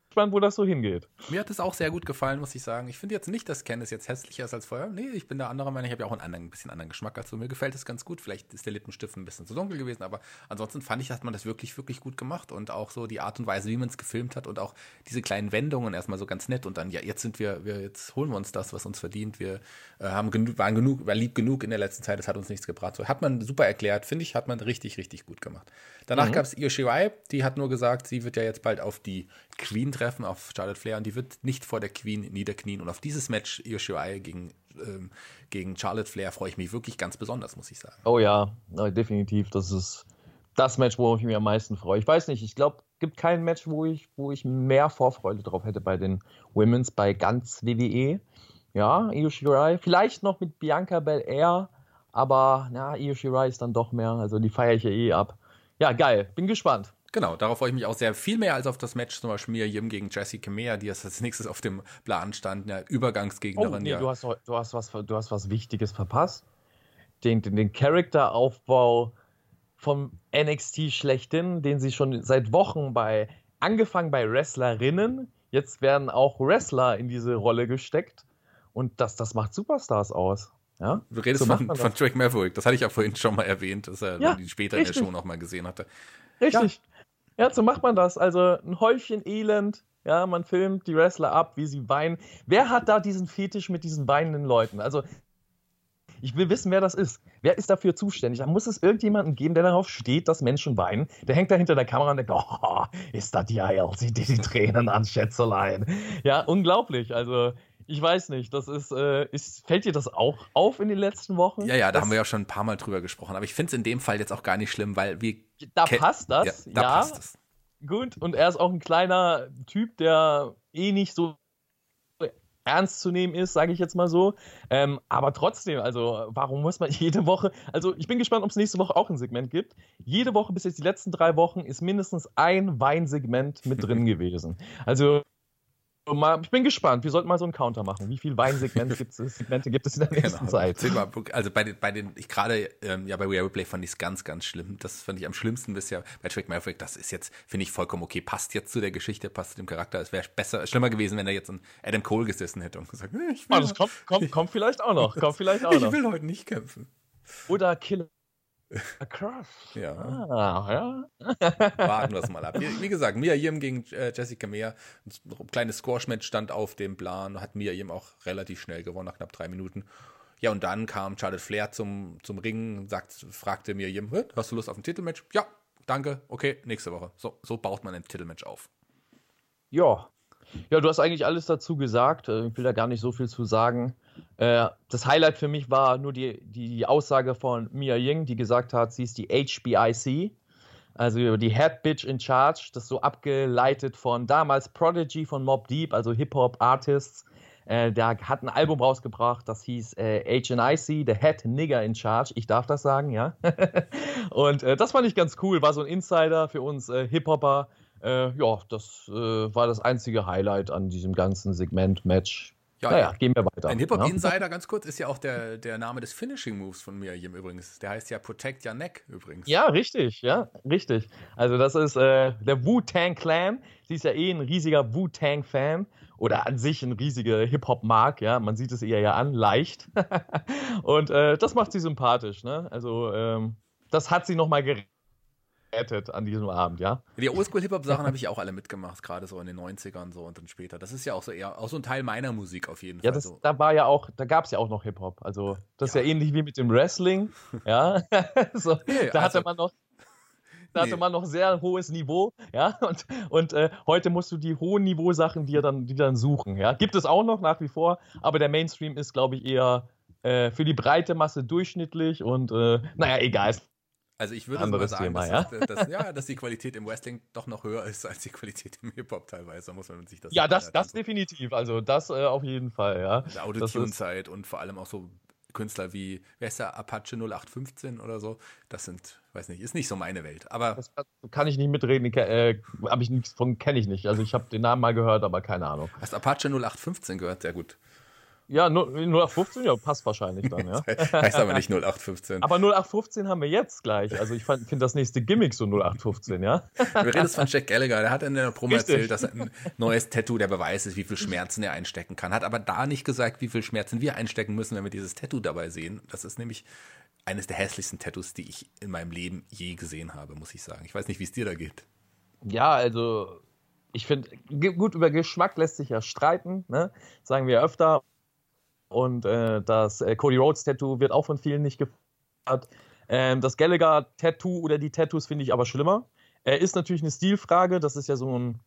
gespannt, wo das so hingeht. Mir hat es auch sehr gut gefallen, muss ich sagen. Ich finde jetzt nicht, dass Candice jetzt hässlicher ist als vorher. Nee, ich bin der andere Meinung. Ich habe ja auch einen anderen, ein bisschen anderen Geschmack als so. Mir gefällt es ganz gut. Vielleicht ist der Lippenstift ein bisschen zu dunkel gewesen, aber ansonsten fand ich, hat man das wirklich, wirklich gut gemacht und auch so die Art und Weise, wie man es gefilmt hat und auch diese kleinen Wendungen erstmal so ganz nett und dann, ja, jetzt sind wir, wir jetzt holen wir uns das, was uns verdient. Wir äh, haben genug, waren genug, war lieb genug in der letzten Zeit, das hat uns nichts gebracht. So hat man super erklärt, finde ich, hat man richtig, richtig gut gemacht. Danach mhm. gab es Io Shirai, die hat nur gesagt, sie wird ja jetzt bald auf die Queen treffen, auf Charlotte Flair, und die wird nicht vor der Queen niederknien. Und auf dieses Match Io gegen, ähm, gegen Charlotte Flair freue ich mich wirklich ganz besonders, muss ich sagen. Oh ja, definitiv. Das ist das Match, wo ich mich am meisten freue. Ich weiß nicht, ich glaube, es gibt kein Match, wo ich, wo ich mehr Vorfreude drauf hätte bei den Women's, bei ganz WWE. Ja, Io vielleicht noch mit Bianca Belair, aber na, Io Shirai ist dann doch mehr, also die feiere ich ja eh ab. Ja, geil. Bin gespannt. Genau, darauf freue ich mich auch sehr. Viel mehr als auf das Match zum Beispiel Miriam gegen Jessie Kamea, die als nächstes auf dem Plan stand, eine Übergangsgegnerin. Oh, nee, ja. du, hast, du, hast was, du hast was Wichtiges verpasst. Den, den, den Charakteraufbau vom NXT schlechthin, den sie schon seit Wochen bei, angefangen bei Wrestlerinnen, jetzt werden auch Wrestler in diese Rolle gesteckt. Und das, das macht Superstars aus. Ja? Du redest so von, von Drake Maverick, das hatte ich ja vorhin schon mal erwähnt, dass er ja, die später richtig. in der Show nochmal gesehen hatte. Richtig. Ja. Ja, so macht man das. Also ein Häufchen Elend, ja, man filmt die Wrestler ab, wie sie weinen. Wer hat da diesen Fetisch mit diesen weinenden Leuten? Also ich will wissen, wer das ist. Wer ist dafür zuständig? Da muss es irgendjemanden geben, der darauf steht, dass Menschen weinen. Der hängt da hinter der Kamera und denkt, oh, ist das geil, sieht die, die Tränen an, Schätzelein. Ja, unglaublich. Also, ich weiß nicht, das ist, äh, ist, fällt dir das auch auf in den letzten Wochen? Ja, ja, da haben wir ja schon ein paar Mal drüber gesprochen. Aber ich finde es in dem Fall jetzt auch gar nicht schlimm, weil wir. Da passt das, ja. Da ja. passt es. Gut, und er ist auch ein kleiner Typ, der eh nicht so ernst zu nehmen ist, sage ich jetzt mal so. Ähm, aber trotzdem, also warum muss man jede Woche, also ich bin gespannt, ob es nächste Woche auch ein Segment gibt. Jede Woche bis jetzt die letzten drei Wochen ist mindestens ein Weinsegment mit drin gewesen. Also Mal, ich bin gespannt. Wir sollten mal so einen Counter machen. Wie viele Weinsegmente gibt es, Segmente gibt es in der nächsten genau. Zeit? Also bei den, bei den ich gerade ähm, ja bei We Replay fand ich es ganz, ganz schlimm. Das fand ich am schlimmsten bisher bei Trick Maverick. Das ist jetzt, finde ich, vollkommen okay. Passt jetzt zu der Geschichte, passt zu dem Charakter. Es wäre besser, schlimmer gewesen, wenn er jetzt ein Adam Cole gesessen hätte und gesagt, ich will, ah, das kommt, kommt, kommt vielleicht auch noch. Kommt vielleicht auch ich noch. will heute nicht kämpfen. Oder Killer Crush. Ja. Ah, ja. Warten wir es mal ab. Wie, gesagt, Mia Yim gegen äh, Jessica Meir. Ein kleines Squash-Match stand auf dem Plan. Hat Mia Yim auch relativ schnell gewonnen, nach knapp drei Minuten. Ja, und dann kam Charlotte Flair zum, zum Ring, sagt, fragte Mia Yim, hast du Lust auf ein Titelmatch? Ja, danke, okay, nächste Woche. So, so baut man ein Titelmatch auf. Ja. Ja, du hast eigentlich alles dazu gesagt. Äh, ich will da gar nicht so viel zu sagen. Äh, das Highlight für mich war nur die, die Aussage von Mia Ying, die gesagt hat, sie ist die HBIC, also die Head Bitch in Charge, das so abgeleitet von damals Prodigy von Mob Deep, also Hip-Hop-Artists. Äh, der hat ein Album rausgebracht, das hieß äh, HNIC, The Head Nigger in Charge. Ich darf das sagen, ja. und äh, das fand ich ganz cool, war so ein Insider für uns äh, Hip-Hopper. Äh, ja, das äh, war das einzige Highlight an diesem ganzen Segment-Match. Ja, naja, gehen wir weiter. Ein Hip-Hop-Insider, ja. ganz kurz, ist ja auch der, der Name des Finishing-Moves von mir hier übrigens. Der heißt ja Protect Your Neck übrigens. Ja, richtig, ja, richtig. Also das ist äh, der Wu-Tang Clan. Sie ist ja eh ein riesiger Wu-Tang-Fan oder an sich ein riesiger Hip-Hop-Mark, ja. Man sieht es ihr ja an, leicht. Und äh, das macht sie sympathisch, ne? Also ähm, das hat sie nochmal gerettet gerettet an diesem Abend, ja. Die Oldschool-Hip-Hop-Sachen habe ich auch alle mitgemacht, gerade so in den 90ern so und dann später. Das ist ja auch so eher auch so ein Teil meiner Musik auf jeden ja, Fall. Das, so. Da war ja auch, da gab es ja auch noch Hip-Hop. Also das ja. ist ja ähnlich wie mit dem Wrestling, ja. so, nee, da also, hatte man noch. Da nee. hatte man noch sehr hohes Niveau, ja, und, und äh, heute musst du die hohen Niveau-Sachen dir dann, die dann suchen, ja. Gibt es auch noch nach wie vor, aber der Mainstream ist, glaube ich, eher äh, für die breite Masse durchschnittlich und äh, naja, egal, also ich würde sogar sagen, Thema, dass, ja? Dass, ja, dass die Qualität im Wrestling doch noch höher ist als die Qualität im Hip-Hop teilweise, muss man sich das Ja, das, das definitiv, also das äh, auf jeden Fall, ja. Der Autotune-Zeit und vor allem auch so Künstler wie, wer ist der, Apache 0815 oder so, das sind, weiß nicht, ist nicht so meine Welt, aber... Das kann ich nicht mitreden, äh, habe ich nichts von, kenne ich nicht, also ich habe den Namen mal gehört, aber keine Ahnung. Hast Apache 0815 gehört, sehr gut. Ja, 0815, ja, passt wahrscheinlich dann, ja. heißt aber nicht 0815. Aber 0815 haben wir jetzt gleich. Also ich finde das nächste Gimmick so 0815, ja. Wir reden von Jack Gallagher, der hat in der Promo Richtig. erzählt, dass ein neues Tattoo der Beweis ist, wie viel Schmerzen er einstecken kann. Hat aber da nicht gesagt, wie viel Schmerzen wir einstecken müssen, wenn wir dieses Tattoo dabei sehen. Das ist nämlich eines der hässlichsten Tattoos, die ich in meinem Leben je gesehen habe, muss ich sagen. Ich weiß nicht, wie es dir da geht. Ja, also ich finde, gut, über Geschmack lässt sich ja streiten, ne? sagen wir öfter. Und äh, das äh, Cody Rhodes Tattoo wird auch von vielen nicht gefeiert. Ähm, das Gallagher Tattoo oder die Tattoos finde ich aber schlimmer. Er ist natürlich eine Stilfrage. Das ist ja so ein,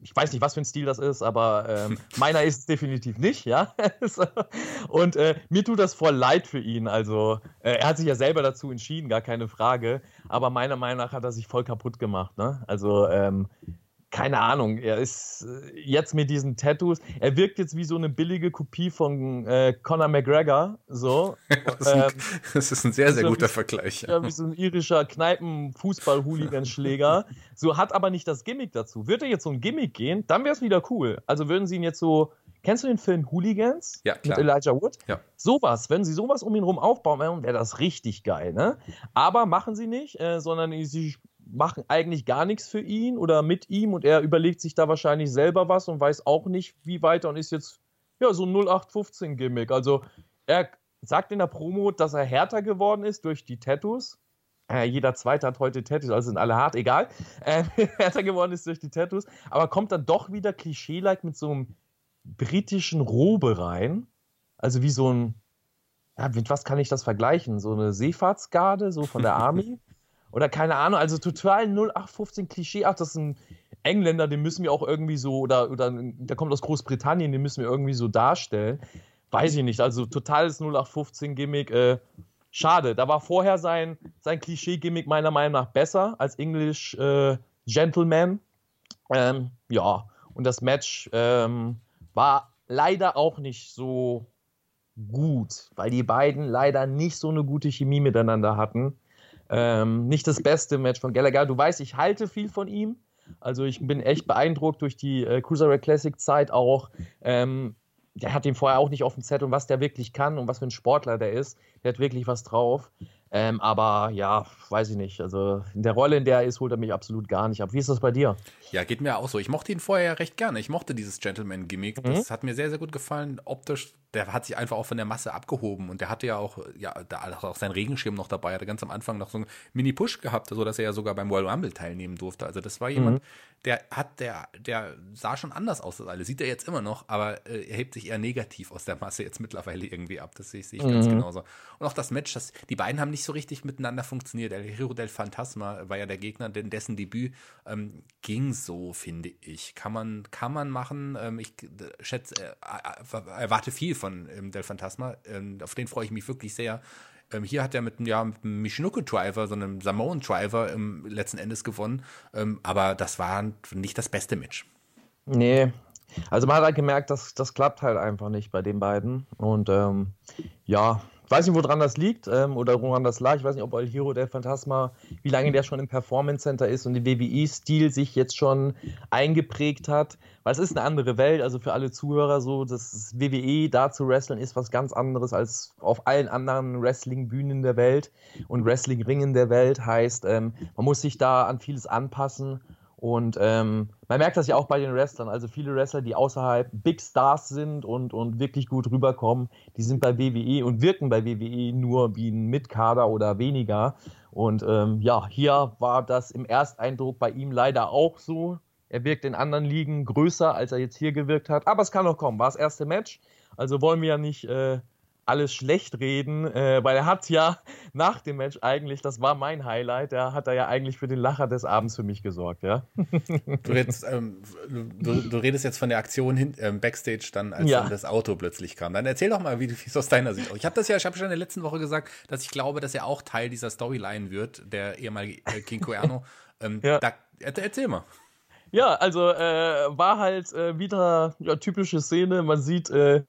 ich weiß nicht, was für ein Stil das ist, aber ähm, meiner ist es definitiv nicht, ja. und äh, mir tut das voll leid für ihn. Also, äh, er hat sich ja selber dazu entschieden, gar keine Frage. Aber meiner Meinung nach hat er sich voll kaputt gemacht, ne? Also, ähm, keine Ahnung, er ist äh, jetzt mit diesen Tattoos, er wirkt jetzt wie so eine billige Kopie von äh, Conor McGregor, so. das, ist ein, ähm, das ist ein sehr, sehr guter wie, Vergleich. Ja. wie so ein irischer Kneipen-Fußball-Hooligan-Schläger, so hat aber nicht das Gimmick dazu. Würde er jetzt so ein Gimmick gehen, dann wäre es wieder cool. Also würden sie ihn jetzt so Kennst du den Film Hooligans ja, mit Elijah Wood? Ja. Sowas, wenn sie sowas um ihn rum aufbauen, wäre das richtig geil, ne? Aber machen sie nicht, äh, sondern sie machen eigentlich gar nichts für ihn oder mit ihm und er überlegt sich da wahrscheinlich selber was und weiß auch nicht, wie weiter und ist jetzt ja so ein 0815-Gimmick. Also er sagt in der Promo, dass er härter geworden ist durch die Tattoos. Äh, jeder Zweite hat heute Tattoos, also sind alle hart, egal. Äh, härter geworden ist durch die Tattoos, aber kommt dann doch wieder klischee-like mit so einem britischen Robe rein. Also wie so ein, ja, mit was kann ich das vergleichen? So eine Seefahrtsgarde, so von der Army? Oder keine Ahnung, also total 0815 Klischee. Ach, das ist ein Engländer, den müssen wir auch irgendwie so, oder, oder der kommt aus Großbritannien, den müssen wir irgendwie so darstellen. Weiß ich nicht, also totales 0815-Gimmick. Äh, schade, da war vorher sein, sein Klischee-Gimmick meiner Meinung nach besser als English äh, Gentleman. Ähm, ja, und das Match ähm, war leider auch nicht so gut, weil die beiden leider nicht so eine gute Chemie miteinander hatten. Ähm, nicht das beste Match von Gallagher. Du weißt, ich halte viel von ihm. Also ich bin echt beeindruckt durch die äh, Cruiserweight Classic Zeit auch. Ähm, der hat ihn vorher auch nicht auf dem Zettel und was der wirklich kann und was für ein Sportler der ist. Der hat wirklich was drauf. Ähm, aber ja, weiß ich nicht. Also in der Rolle, in der er ist, holt er mich absolut gar nicht ab. Wie ist das bei dir? Ja, geht mir auch so. Ich mochte ihn vorher ja recht gerne. Ich mochte dieses Gentleman-Gimmick. Mhm. Das hat mir sehr, sehr gut gefallen. Optisch, der hat sich einfach auch von der Masse abgehoben. Und der hatte ja auch, ja, da hat auch seinen Regenschirm noch dabei. Er hatte ganz am Anfang noch so einen Mini-Push gehabt, sodass er ja sogar beim Royal Rumble teilnehmen durfte. Also das war jemand, mhm. der hat, der, der sah schon anders aus als alle. Sieht er jetzt immer noch, aber äh, er hebt sich eher negativ aus der Masse jetzt mittlerweile irgendwie ab. Das sehe ich, sehe ich mhm. ganz genauso. Und auch das Match, das, die beiden haben nicht so richtig miteinander funktioniert. Der Hero del Phantasma war ja der Gegner, denn dessen Debüt ähm, ging so, finde ich. Kann man, kann man machen. Ähm, ich schätze, äh, erwarte viel von ähm, del Phantasma. Ähm, auf den freue ich mich wirklich sehr. Ähm, hier hat er mit, ja, mit einem Michinoku-Driver, so einem Samoan-Driver ähm, letzten Endes gewonnen. aber das war nicht das beste Match. Nee, also man hat halt gemerkt, dass das klappt halt einfach nicht bei den beiden. Und ähm, ja, weiß nicht, woran das liegt ähm, oder woran das lag. Ich weiß nicht, ob El Hero der Phantasma, wie lange der schon im Performance Center ist und der WWE-Stil sich jetzt schon eingeprägt hat. Weil es ist eine andere Welt, also für alle Zuhörer so, das WWE da zu wresteln ist was ganz anderes als auf allen anderen Wrestling-Bühnen der Welt und Wrestling-Ringen der Welt. Heißt, ähm, man muss sich da an vieles anpassen und ähm, man merkt das ja auch bei den Wrestlern. Also viele Wrestler, die außerhalb Big Stars sind und, und wirklich gut rüberkommen, die sind bei WWE und wirken bei WWE nur wie ein Mitkader oder weniger. Und ähm, ja, hier war das im Ersteindruck bei ihm leider auch so. Er wirkt in anderen Ligen größer, als er jetzt hier gewirkt hat. Aber es kann noch kommen. War das erste Match. Also wollen wir ja nicht äh, alles schlecht reden, äh, weil er hat ja nach dem Match eigentlich, das war mein Highlight, da hat er ja eigentlich für den Lacher des Abends für mich gesorgt, ja. Du redest, ähm, du, du redest jetzt von der Aktion hin, ähm, Backstage dann, als ja. dann das Auto plötzlich kam. Dann erzähl doch mal, wie es aus deiner Sicht Ich habe das ja, ich habe schon in der letzten Woche gesagt, dass ich glaube, dass er auch Teil dieser Storyline wird, der ehemalige äh, King Cuerno. ähm, ja. da, erzähl mal. Ja, also äh, war halt äh, wieder ja, typische Szene. Man sieht äh,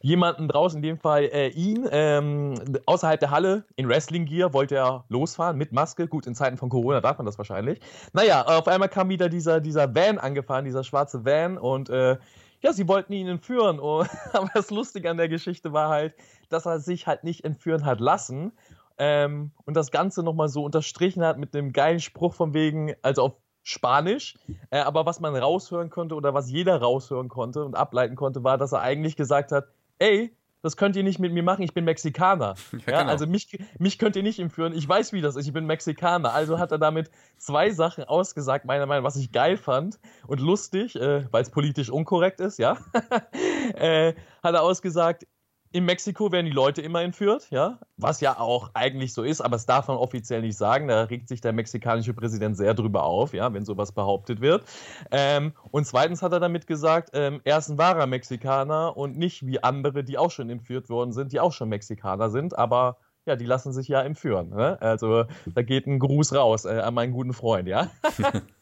jemanden draußen, in dem Fall äh, ihn, ähm, außerhalb der Halle in Wrestling Gear wollte er losfahren mit Maske. Gut, in Zeiten von Corona darf man das wahrscheinlich. Naja, auf einmal kam wieder dieser, dieser Van angefahren, dieser schwarze Van und äh, ja, sie wollten ihn entführen. Aber das Lustige an der Geschichte war halt, dass er sich halt nicht entführen hat lassen. Ähm, und das Ganze nochmal so unterstrichen hat mit einem geilen Spruch von wegen, also auf Spanisch, äh, aber was man raushören konnte oder was jeder raushören konnte und ableiten konnte, war, dass er eigentlich gesagt hat, ey, das könnt ihr nicht mit mir machen, ich bin Mexikaner. Ja, ja, genau. Also mich, mich könnt ihr nicht entführen, ich weiß, wie das ist, ich bin Mexikaner. Also hat er damit zwei Sachen ausgesagt, meiner Meinung nach, was ich geil fand und lustig, äh, weil es politisch unkorrekt ist, ja. äh, hat er ausgesagt, in Mexiko werden die Leute immer entführt, ja, was ja auch eigentlich so ist, aber es darf man offiziell nicht sagen. Da regt sich der mexikanische Präsident sehr drüber auf, ja, wenn sowas behauptet wird. Ähm, und zweitens hat er damit gesagt, ähm, er ist ein wahrer Mexikaner und nicht wie andere, die auch schon entführt worden sind, die auch schon Mexikaner sind, aber ja, die lassen sich ja entführen. Ne? Also da geht ein Gruß raus äh, an meinen guten Freund, ja.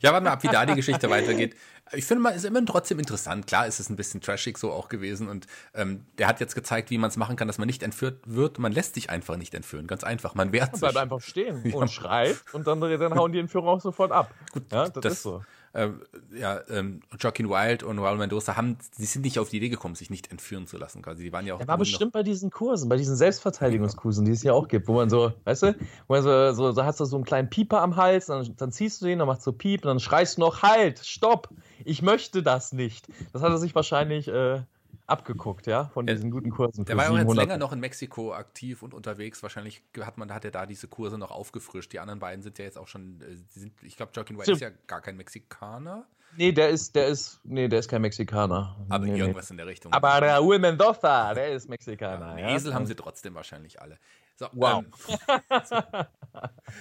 Ja, warte mal ab, wie da die Geschichte weitergeht. Ich finde mal, ist immer trotzdem interessant. Klar ist es ein bisschen trashig so auch gewesen und ähm, der hat jetzt gezeigt, wie man es machen kann, dass man nicht entführt wird. Man lässt sich einfach nicht entführen. Ganz einfach. Man wehrt sich. Bleibt einfach stehen ja. und schreit und dann, dann hauen die Entführer auch sofort ab. Gut, ja, das, das, ist so. Ähm, ja, ähm, Joaquin Wild und Raul Mendoza haben, sie sind nicht auf die Idee gekommen, sich nicht entführen zu lassen, quasi. Die waren ja auch. Der war bestimmt bei diesen Kursen, bei diesen Selbstverteidigungskursen, die es hier auch gibt, wo man so, weißt du, wo man so, so, so hast du so einen kleinen Pieper am Hals, dann, dann ziehst du den, dann machst du Piep, und dann schreist du noch, halt, stopp, ich möchte das nicht. Das hat er sich wahrscheinlich äh, abgeguckt, ja, von diesen guten Kursen. Der war ja auch jetzt länger noch in Mexiko aktiv und unterwegs. Wahrscheinlich hat man, hat er da diese Kurse noch aufgefrischt. Die anderen beiden sind ja jetzt auch schon, äh, sind, ich glaube, Joaquin White ist ja gar kein Mexikaner. Nee, der ist, der ist, nee, der ist kein Mexikaner. Aber nee, irgendwas nee. in der Richtung. Aber Raúl Mendoza, der ist Mexikaner. Ja, ja. Esel haben sie trotzdem wahrscheinlich alle. So, wow. Ähm, so.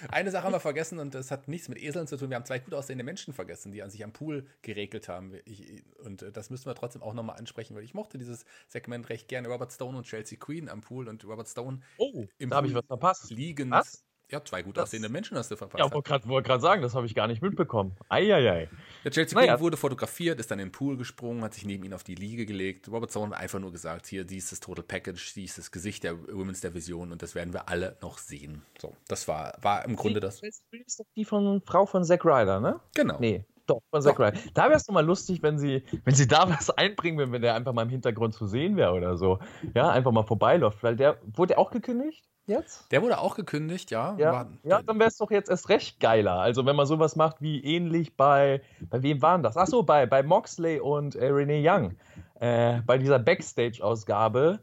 Eine Sache haben wir vergessen und das hat nichts mit Eseln zu tun. Wir haben zwei gut aussehende Menschen vergessen, die an sich am Pool geregelt haben. Ich, und äh, das müssen wir trotzdem auch nochmal ansprechen, weil ich mochte dieses Segment recht gerne. Robert Stone und Chelsea Queen am Pool und Robert Stone oh, im da habe ich was verpasst. liegend. Was? Ja, zwei gut aussehende Menschen hast du verpasst. Ja, wollte gerade sagen, das habe ich gar nicht mitbekommen. Eieiei. Der Chelsea naja. wurde fotografiert, ist dann in den Pool gesprungen, hat sich neben ihn auf die Liege gelegt. Robert Stone hat einfach nur gesagt, hier, dies ist das Total Package, dies ist das Gesicht der Women's Division und das werden wir alle noch sehen. So, das war, war im Grunde das. Das ist doch die von Frau von Zack Ryder, ne? Genau. Nee. Doch, von Zack Ryder. Da wäre es doch mal lustig, wenn sie, wenn sie da was einbringen, wenn der einfach mal im Hintergrund zu sehen wäre oder so. Ja, einfach mal vorbeiläuft, weil der, wurde auch gekündigt? Jetzt? Der wurde auch gekündigt, ja. Ja, war, ja dann wäre es doch jetzt erst recht geiler. Also wenn man sowas macht wie ähnlich bei, bei wem waren das? Achso, bei, bei Moxley und äh, Renee Young. Äh, bei dieser Backstage-Ausgabe,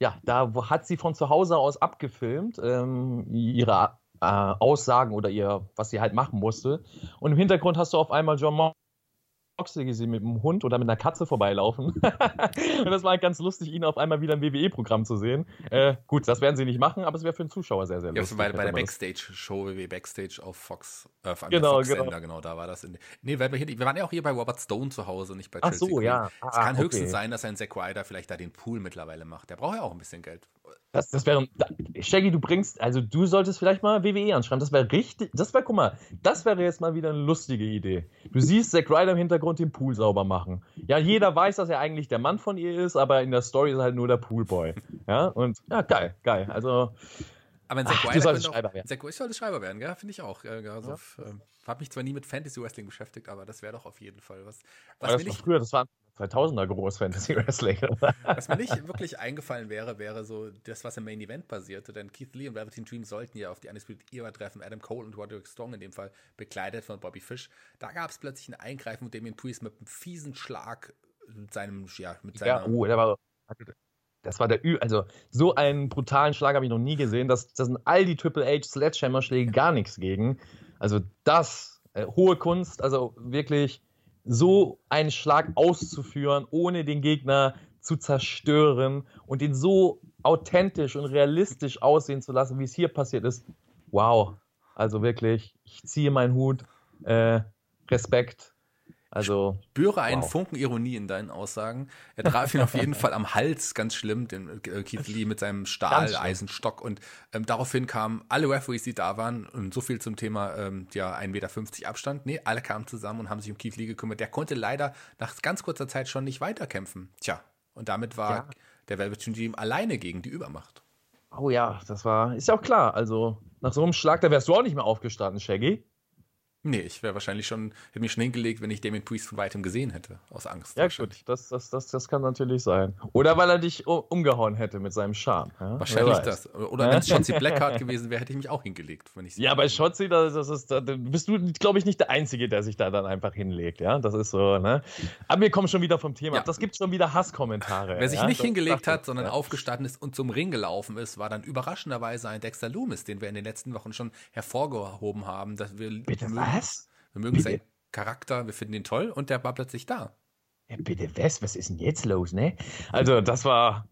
ja, da hat sie von zu Hause aus abgefilmt, ähm, ihre äh, Aussagen oder ihr, was sie halt machen musste. Und im Hintergrund hast du auf einmal John Moxley gesehen mit einem Hund oder mit einer Katze vorbeilaufen. und das war halt ganz lustig, ihn auf einmal wieder im WWE-Programm zu sehen. Äh, gut, das werden sie nicht machen, aber es wäre für den Zuschauer sehr, sehr lustig. Ja, bei, bei der Backstage-Show, WWE Backstage auf Fox, äh, auf genau, Fox genau. genau, da war das. In, nee, weil wir, hier, wir waren ja auch hier bei Robert Stone zu Hause, nicht bei Chelsea Ach so, Queen. ja. Ah, es kann okay. höchstens sein, dass ein Zack Ryder vielleicht da den Pool mittlerweile macht. Der braucht ja auch ein bisschen Geld. Das, das wäre, Shaggy, du bringst, also du solltest vielleicht mal WWE anschreiben. Das wäre richtig, das wäre, guck mal, das wäre jetzt mal wieder eine lustige Idee. Du siehst Zack Ryder im Hintergrund den Pool sauber machen. Ja, jeder weiß, dass er eigentlich der Mann von ihr ist, aber in der Story ist er halt nur der Poolboy. Ja, und ja, geil, geil. Also. Aber ein Zack Ryder solltest Schreiber werden. Zack, ich sollte Schreiber werden, ja, finde ich auch. Also, ja. äh, habe mich zwar nie mit Fantasy Wrestling beschäftigt, aber das wäre doch auf jeden Fall was. was das war früher, das war 2000er groß Fantasy Wrestling. was mir nicht wirklich eingefallen wäre, wäre so das, was im Main Event basierte, denn Keith Lee und Velveteen Dream sollten ja auf die Undisputed Era treffen, Adam Cole und Roderick Strong in dem Fall, begleitet von Bobby Fish. Da gab es plötzlich ein Eingreifen mit Damien Priest mit einem fiesen Schlag mit seinem, ja, mit seiner... Ja, oh, der war... Das war der Ü, also so einen brutalen Schlag habe ich noch nie gesehen. Das, das sind all die Triple H Sledgehammer-Schläge gar nichts gegen. Also das, äh, hohe Kunst, also wirklich so einen Schlag auszuführen, ohne den Gegner zu zerstören und ihn so authentisch und realistisch aussehen zu lassen, wie es hier passiert ist. Wow. Also wirklich, ich ziehe meinen Hut. Äh, Respekt. Also, ich spüre einen wow. Funken Ironie in deinen Aussagen. Er traf ihn auf jeden Fall am Hals ganz schlimm, den äh, Keith Lee mit seinem Stahleisenstock. Und ähm, daraufhin kamen alle Referees, die da waren, und so viel zum Thema ähm, ja, 1,50 Meter Abstand. Nee, alle kamen zusammen und haben sich um Keith Lee gekümmert. Der konnte leider nach ganz kurzer Zeit schon nicht weiterkämpfen. Tja, und damit war ja. der Velvet Team alleine gegen die Übermacht. Oh ja, das war, ist ja auch klar. Also, nach so einem Schlag, da wärst du auch nicht mehr aufgestanden, Shaggy. Nee, ich wäre wahrscheinlich schon, hätte mich schon hingelegt, wenn ich Damien Priest von weitem gesehen hätte, aus Angst. Ja, gut, das, das, das, das kann natürlich sein. Oder weil er dich umgehauen hätte mit seinem Charme. Ja? Wahrscheinlich das. Oder wenn es Shotzi Blackheart gewesen wäre, hätte ich mich auch hingelegt. Wenn ich ja, aber Shotzi, das, das ist, da bist du, glaube ich, nicht der Einzige, der sich da dann einfach hinlegt. Ja, das ist so, ne? Aber wir kommen schon wieder vom Thema. Ja. Das gibt schon wieder Hasskommentare. Wer sich ja? nicht das hingelegt hat, sondern ja. aufgestanden ist und zum Ring gelaufen ist, war dann überraschenderweise ein Dexter Loomis, den wir in den letzten Wochen schon hervorgehoben haben. Dass wir Bitte was? Wir mögen bitte? seinen Charakter, wir finden ihn toll und der war plötzlich da. Ja, bitte was? Was ist denn jetzt los, ne? Also, das war.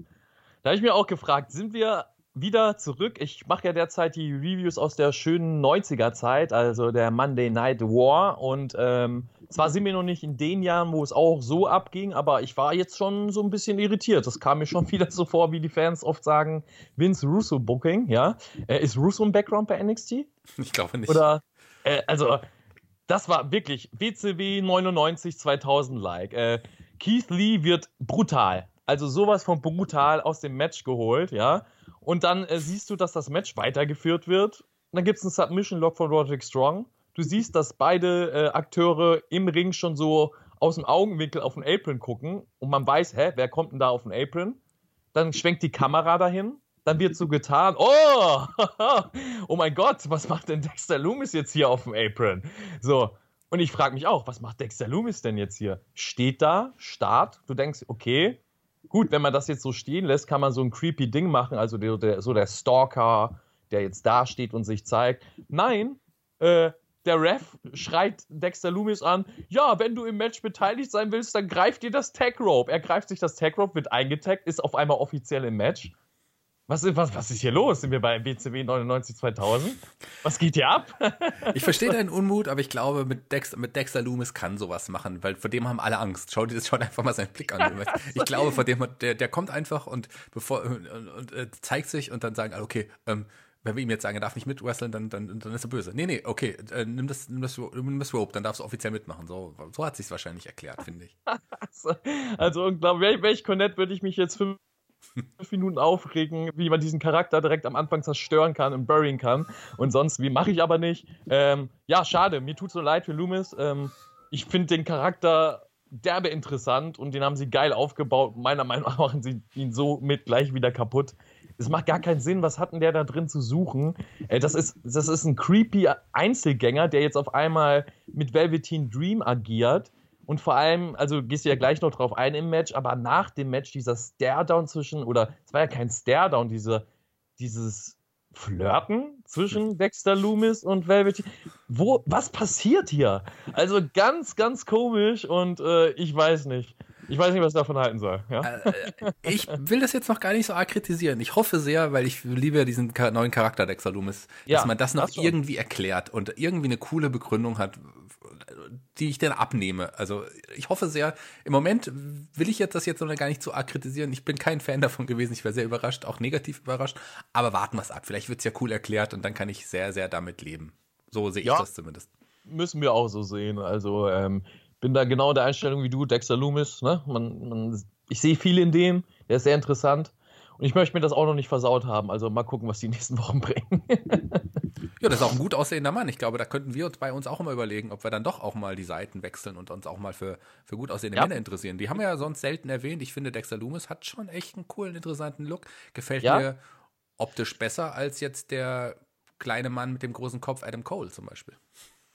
Da habe ich mir auch gefragt, sind wir wieder zurück? Ich mache ja derzeit die Reviews aus der schönen 90er-Zeit, also der Monday Night War. Und ähm, zwar sind wir noch nicht in den Jahren, wo es auch so abging, aber ich war jetzt schon so ein bisschen irritiert. Das kam mir schon wieder so vor, wie die Fans oft sagen, Vince Russo Booking, ja. Äh, ist Russo im Background bei NXT? Ich glaube nicht. Oder, äh, also das war wirklich WCW 99 2000 like. Äh, Keith Lee wird brutal. Also sowas von brutal aus dem Match geholt, ja. Und dann äh, siehst du, dass das Match weitergeführt wird. Und dann gibt es einen Submission-Lock von Roderick Strong. Du siehst, dass beide äh, Akteure im Ring schon so aus dem Augenwinkel auf den Apron gucken und man weiß, hä, wer kommt denn da auf den Apron? Dann schwenkt die Kamera dahin, dann wird so getan, oh, oh mein Gott, was macht denn Dexter Loomis jetzt hier auf dem Apron? So, und ich frage mich auch, was macht Dexter Loomis denn jetzt hier? Steht da, Start, du denkst, okay, gut, wenn man das jetzt so stehen lässt, kann man so ein creepy Ding machen, also der, der, so der Stalker, der jetzt da steht und sich zeigt. Nein, äh, der Ref schreit Dexter Loomis an, ja, wenn du im Match beteiligt sein willst, dann greif dir das Tag Rope. Er greift sich das Tag Rope, wird eingetaggt, ist auf einmal offiziell im Match. Was, was, was ist hier los? Sind wir bei BCW 99 2000? Was geht hier ab? ich verstehe deinen Unmut, aber ich glaube, mit Dexter, mit Dexter Loomis kann sowas machen, weil vor dem haben alle Angst. Schau dir das schon einfach mal seinen Blick an. Ich glaube, vor dem, der, der kommt einfach und bevor und, und, und äh, zeigt sich und dann sagen alle, okay, ähm, wenn wir ihm jetzt sagen, er darf nicht mit wresteln, dann, dann, dann ist er böse. Nee, nee, okay, äh, nimm, das, nimm, das, nimm das Rope, dann darfst du offiziell mitmachen. So, so hat sich's wahrscheinlich erklärt, finde ich. also unglaublich. Welch Connect würde ich mich jetzt fünf Minuten aufregen, wie man diesen Charakter direkt am Anfang zerstören kann und burying kann. Und sonst, wie mache ich aber nicht. Ähm, ja, schade, mir tut so leid für Loomis. Ähm, ich finde den Charakter derbe interessant und den haben sie geil aufgebaut. Meiner Meinung nach machen sie ihn so mit gleich wieder kaputt. Es macht gar keinen Sinn, was hat denn der da drin zu suchen? Äh, das, ist, das ist ein creepy Einzelgänger, der jetzt auf einmal mit Velveteen Dream agiert. Und vor allem, also gehst du ja gleich noch drauf ein im Match, aber nach dem Match dieser Stare-Down zwischen, oder es war ja kein Stare-Down, diese, dieses Flirten zwischen Dexter Loomis und Velveteen. Wo, was passiert hier? Also ganz, ganz komisch und äh, ich weiß nicht. Ich weiß nicht, was ich davon halten soll. Ja? Äh, ich will das jetzt noch gar nicht so arg kritisieren. Ich hoffe sehr, weil ich liebe ja diesen neuen Charakter Dexter Loomis, ja, dass man das noch das irgendwie erklärt und irgendwie eine coole Begründung hat, die ich dann abnehme. Also ich hoffe sehr, im Moment will ich jetzt das jetzt noch gar nicht so arg kritisieren. Ich bin kein Fan davon gewesen. Ich war sehr überrascht, auch negativ überrascht. Aber warten wir es ab. Vielleicht wird es ja cool erklärt und dann kann ich sehr, sehr damit leben. So sehe ich ja, das zumindest. Müssen wir auch so sehen. Also ähm, bin da genau der Einstellung wie du, Dexter Loomis. Ne? Man, man, ich sehe viel in dem, der ist sehr interessant. Und ich möchte mir das auch noch nicht versaut haben. Also mal gucken, was die nächsten Wochen bringen. ja, das ist auch ein gut aussehender Mann. Ich glaube, da könnten wir uns bei uns auch mal überlegen, ob wir dann doch auch mal die Seiten wechseln und uns auch mal für, für gut aussehende ja. Männer interessieren. Die haben wir ja sonst selten erwähnt. Ich finde, Dexter Loomis hat schon echt einen coolen, interessanten Look. Gefällt ja. mir optisch besser als jetzt der kleine Mann mit dem großen Kopf Adam Cole zum Beispiel.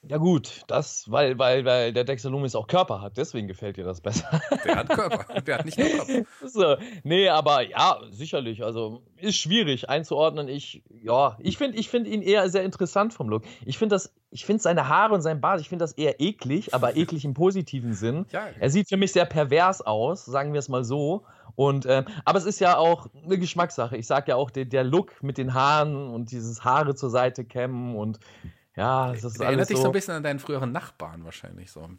Ja gut, das, weil, weil, weil der Dexter Loomis auch Körper hat, deswegen gefällt dir das besser. Der hat Körper, der hat nicht nur Kopf. So, nee, aber ja, sicherlich, also ist schwierig einzuordnen. Ich, ja, ich finde ich find ihn eher sehr interessant vom Look. Ich finde das, ich finde seine Haare und sein Bart, ich finde das eher eklig, aber eklig im positiven Sinn. Ja. Er sieht für mich sehr pervers aus, sagen wir es mal so. Und, ähm, aber es ist ja auch eine Geschmackssache. Ich sage ja auch, der, der Look mit den Haaren und dieses Haare zur Seite kämmen und ja, das ist Der erinnert dich so ein bisschen an deinen früheren Nachbarn wahrscheinlich so.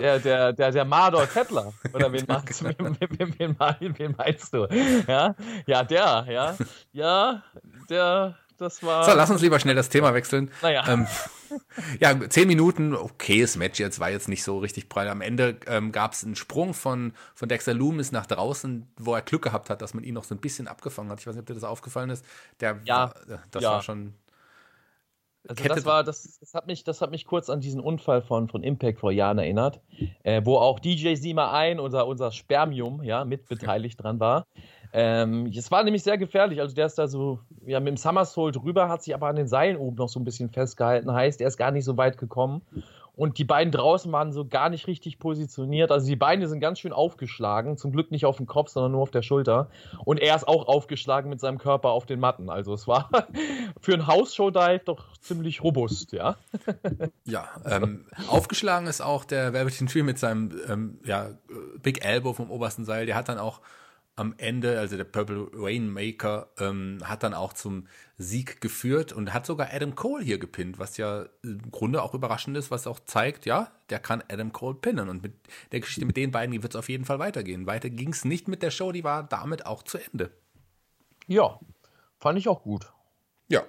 Der, der, der, der Mador Kettler. Oder wen meinst, wen, wen, wen, wen meinst du? Ja, ja der, ja. Ja, der, das war. So, lass uns lieber schnell das Thema wechseln. Naja. Ähm, ja, zehn Minuten, okayes Match jetzt, war jetzt nicht so richtig prall. Am Ende ähm, gab es einen Sprung von, von Dexter Loomis nach draußen, wo er Glück gehabt hat, dass man ihn noch so ein bisschen abgefangen hat. Ich weiß nicht, ob dir das aufgefallen ist. Der, ja, das ja. war schon. Also das war, das, das, hat mich, das hat mich kurz an diesen Unfall von, von Impact vor Jahren erinnert, äh, wo auch DJ Sima ein, unser, unser Spermium, ja, mitbeteiligt dran war. Ähm, es war nämlich sehr gefährlich. Also der ist da so, ja, mit dem Somersault rüber, hat sich aber an den Seilen oben noch so ein bisschen festgehalten. Heißt, er ist gar nicht so weit gekommen. Und die beiden draußen waren so gar nicht richtig positioniert. Also die Beine sind ganz schön aufgeschlagen. Zum Glück nicht auf dem Kopf, sondern nur auf der Schulter. Und er ist auch aufgeschlagen mit seinem Körper auf den Matten. Also es war für einen House-Show-Dive doch ziemlich robust, ja. ja, ähm, aufgeschlagen ist auch der Velveteen Tree mit seinem ähm, ja, Big Elbow vom obersten Seil. Der hat dann auch am Ende, also der Purple Rainmaker, ähm, hat dann auch zum Sieg geführt und hat sogar Adam Cole hier gepinnt, was ja im Grunde auch überraschend ist, was auch zeigt, ja, der kann Adam Cole pinnen. Und mit der Geschichte mit den beiden wird es auf jeden Fall weitergehen. Weiter ging es nicht mit der Show, die war damit auch zu Ende. Ja, fand ich auch gut. Ja,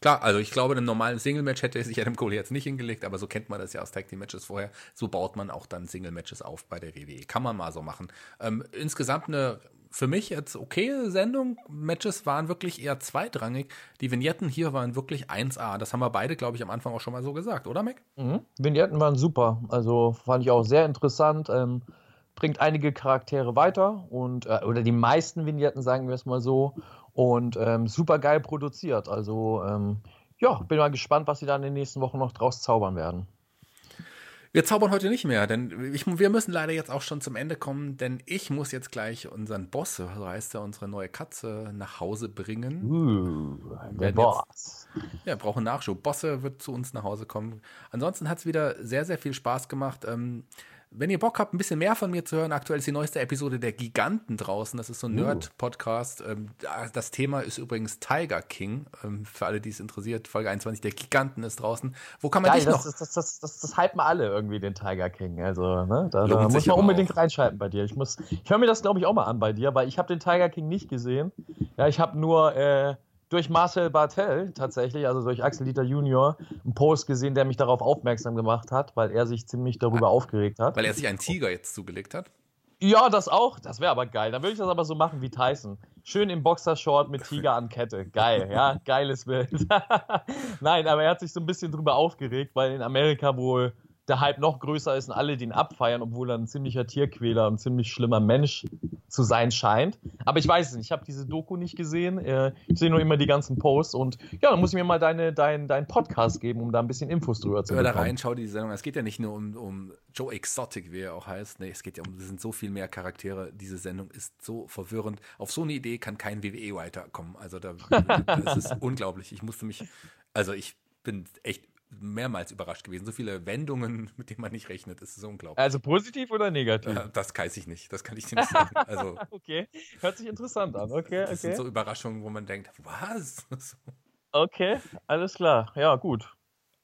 Klar, also ich glaube, in einem normalen Single-Match hätte sich Adam Cole jetzt nicht hingelegt, aber so kennt man das ja aus Tag Team Matches vorher. So baut man auch dann Single-Matches auf bei der WWE. Kann man mal so machen. Ähm, insgesamt eine für mich jetzt okay Sendung. Matches waren wirklich eher zweitrangig. Die Vignetten hier waren wirklich 1A. Das haben wir beide, glaube ich, am Anfang auch schon mal so gesagt, oder Mac? Mhm. Vignetten waren super. Also fand ich auch sehr interessant. Ähm, bringt einige Charaktere weiter und äh, oder die meisten Vignetten, sagen wir es mal so. Und ähm, super geil produziert. Also ähm, ja, bin mal gespannt, was sie da in den nächsten Wochen noch draus zaubern werden. Wir zaubern heute nicht mehr, denn ich, wir müssen leider jetzt auch schon zum Ende kommen, denn ich muss jetzt gleich unseren Boss, so heißt er, unsere neue Katze, nach Hause bringen. Uh, der Boss. Jetzt, ja, brauchen Nachschub. Bosse wird zu uns nach Hause kommen. Ansonsten hat es wieder sehr, sehr viel Spaß gemacht. Ähm, wenn ihr Bock habt, ein bisschen mehr von mir zu hören, aktuell ist die neueste Episode der Giganten draußen. Das ist so ein uh. Nerd-Podcast. Ähm, das Thema ist übrigens Tiger King. Ähm, für alle, die es interessiert, Folge 21 der Giganten ist draußen. Wo kann man Geil, dich noch? Das, das, das, das, das hypen alle irgendwie, den Tiger King. Also, ne? Da, da muss man unbedingt auch. reinschalten bei dir. Ich, ich höre mir das, glaube ich, auch mal an bei dir, weil ich habe den Tiger King nicht gesehen. Ja, ich habe nur. Äh, durch Marcel Bartel tatsächlich, also durch Axel Dieter Junior, einen Post gesehen, der mich darauf aufmerksam gemacht hat, weil er sich ziemlich darüber aufgeregt hat. Weil er sich einen Tiger jetzt zugelegt hat? Ja, das auch. Das wäre aber geil. Dann würde ich das aber so machen wie Tyson. Schön im Boxershort mit Tiger an Kette. Geil, ja, geiles Bild. Nein, aber er hat sich so ein bisschen drüber aufgeregt, weil in Amerika wohl der Hype noch größer ist und alle den abfeiern, obwohl er ein ziemlicher Tierquäler und ziemlich schlimmer Mensch zu sein scheint. Aber ich weiß es nicht, ich habe diese Doku nicht gesehen. Äh, ich sehe nur immer die ganzen Posts und ja, dann muss ich mir mal deine, dein, deinen Podcast geben, um da ein bisschen Infos drüber zu Hör bekommen. da rein, schau die Sendung. Es geht ja nicht nur um, um Joe Exotic, wie er auch heißt. Nee, es geht ja um, es sind so viel mehr Charaktere. Diese Sendung ist so verwirrend. Auf so eine Idee kann kein WWE-Writer kommen. Also da, das ist unglaublich. Ich musste mich, also ich bin echt mehrmals überrascht gewesen. So viele Wendungen, mit denen man nicht rechnet, das ist unglaublich. Also positiv oder negativ? Äh, das weiß ich nicht, das kann ich dir nicht sagen. Also, okay, hört sich interessant an. Okay, das okay. sind so Überraschungen, wo man denkt, was? okay, alles klar. Ja, gut.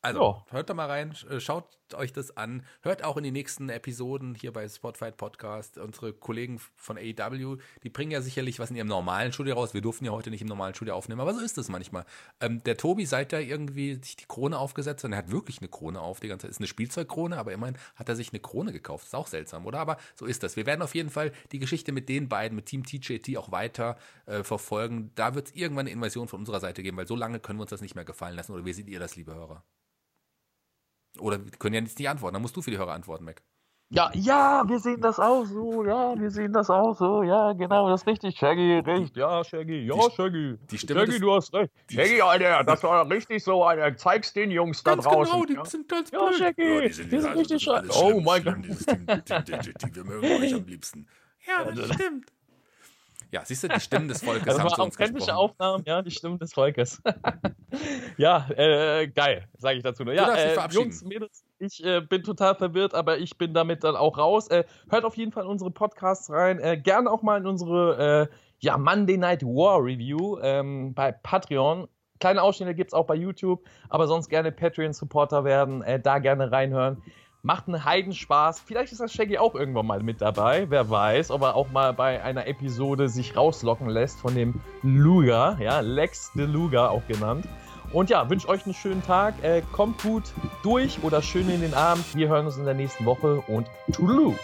Also, ja. hört da mal rein, äh, schaut euch das an. Hört auch in die nächsten Episoden hier bei Spotfight Podcast. Unsere Kollegen von AEW, die bringen ja sicherlich was in ihrem normalen Studio raus. Wir durften ja heute nicht im normalen Studio aufnehmen, aber so ist es manchmal. Ähm, der Tobi, seit er irgendwie sich die Krone aufgesetzt hat, und er hat wirklich eine Krone auf die ganze Zeit, ist eine Spielzeugkrone, aber immerhin hat er sich eine Krone gekauft. Ist auch seltsam, oder? Aber so ist das. Wir werden auf jeden Fall die Geschichte mit den beiden, mit Team TJT auch weiter äh, verfolgen. Da wird es irgendwann eine Invasion von unserer Seite geben, weil so lange können wir uns das nicht mehr gefallen lassen. Oder wie seht ihr das, liebe Hörer? Oder wir können ja jetzt nicht antworten, dann musst du für die Hörer antworten, Mac. Ja, ja, wir sehen das auch so, ja, wir sehen das auch so, ja, genau, das ist richtig, Shaggy, recht, ja, Shaggy, ja, die, Shaggy. Die Stimme Shaggy, des, du hast recht. Shaggy, Alter, das war richtig so, Alter, zeig's den Jungs da ganz draußen. Genau, die ja. sind ganz blöd. Ja, Shaggy, ja, die sind, die sind richtig scheiße. Oh mein Gott. Wir mögen euch am liebsten. Ja, das stimmt. Ja, siehst du, die Stimmen des Volkes das haben zu uns gesprochen. Aufnahmen, ja, die Stimmen des Volkes. ja, äh, geil, sage ich dazu nur. Ja, äh, Jungs, Mädels, ich äh, bin total verwirrt, aber ich bin damit dann auch raus. Äh, hört auf jeden Fall in unsere Podcasts rein. Äh, gerne auch mal in unsere äh, ja, Monday Night War Review ähm, bei Patreon. Kleine Ausschnitte gibt es auch bei YouTube, aber sonst gerne Patreon-Supporter werden, äh, da gerne reinhören. Macht einen Heidenspaß. Vielleicht ist das Shaggy auch irgendwann mal mit dabei. Wer weiß, ob er auch mal bei einer Episode sich rauslocken lässt von dem Luga, ja, Lex de Luga auch genannt. Und ja, wünsche euch einen schönen Tag. Äh, kommt gut durch oder schön in den Abend. Wir hören uns in der nächsten Woche und Toodaloo.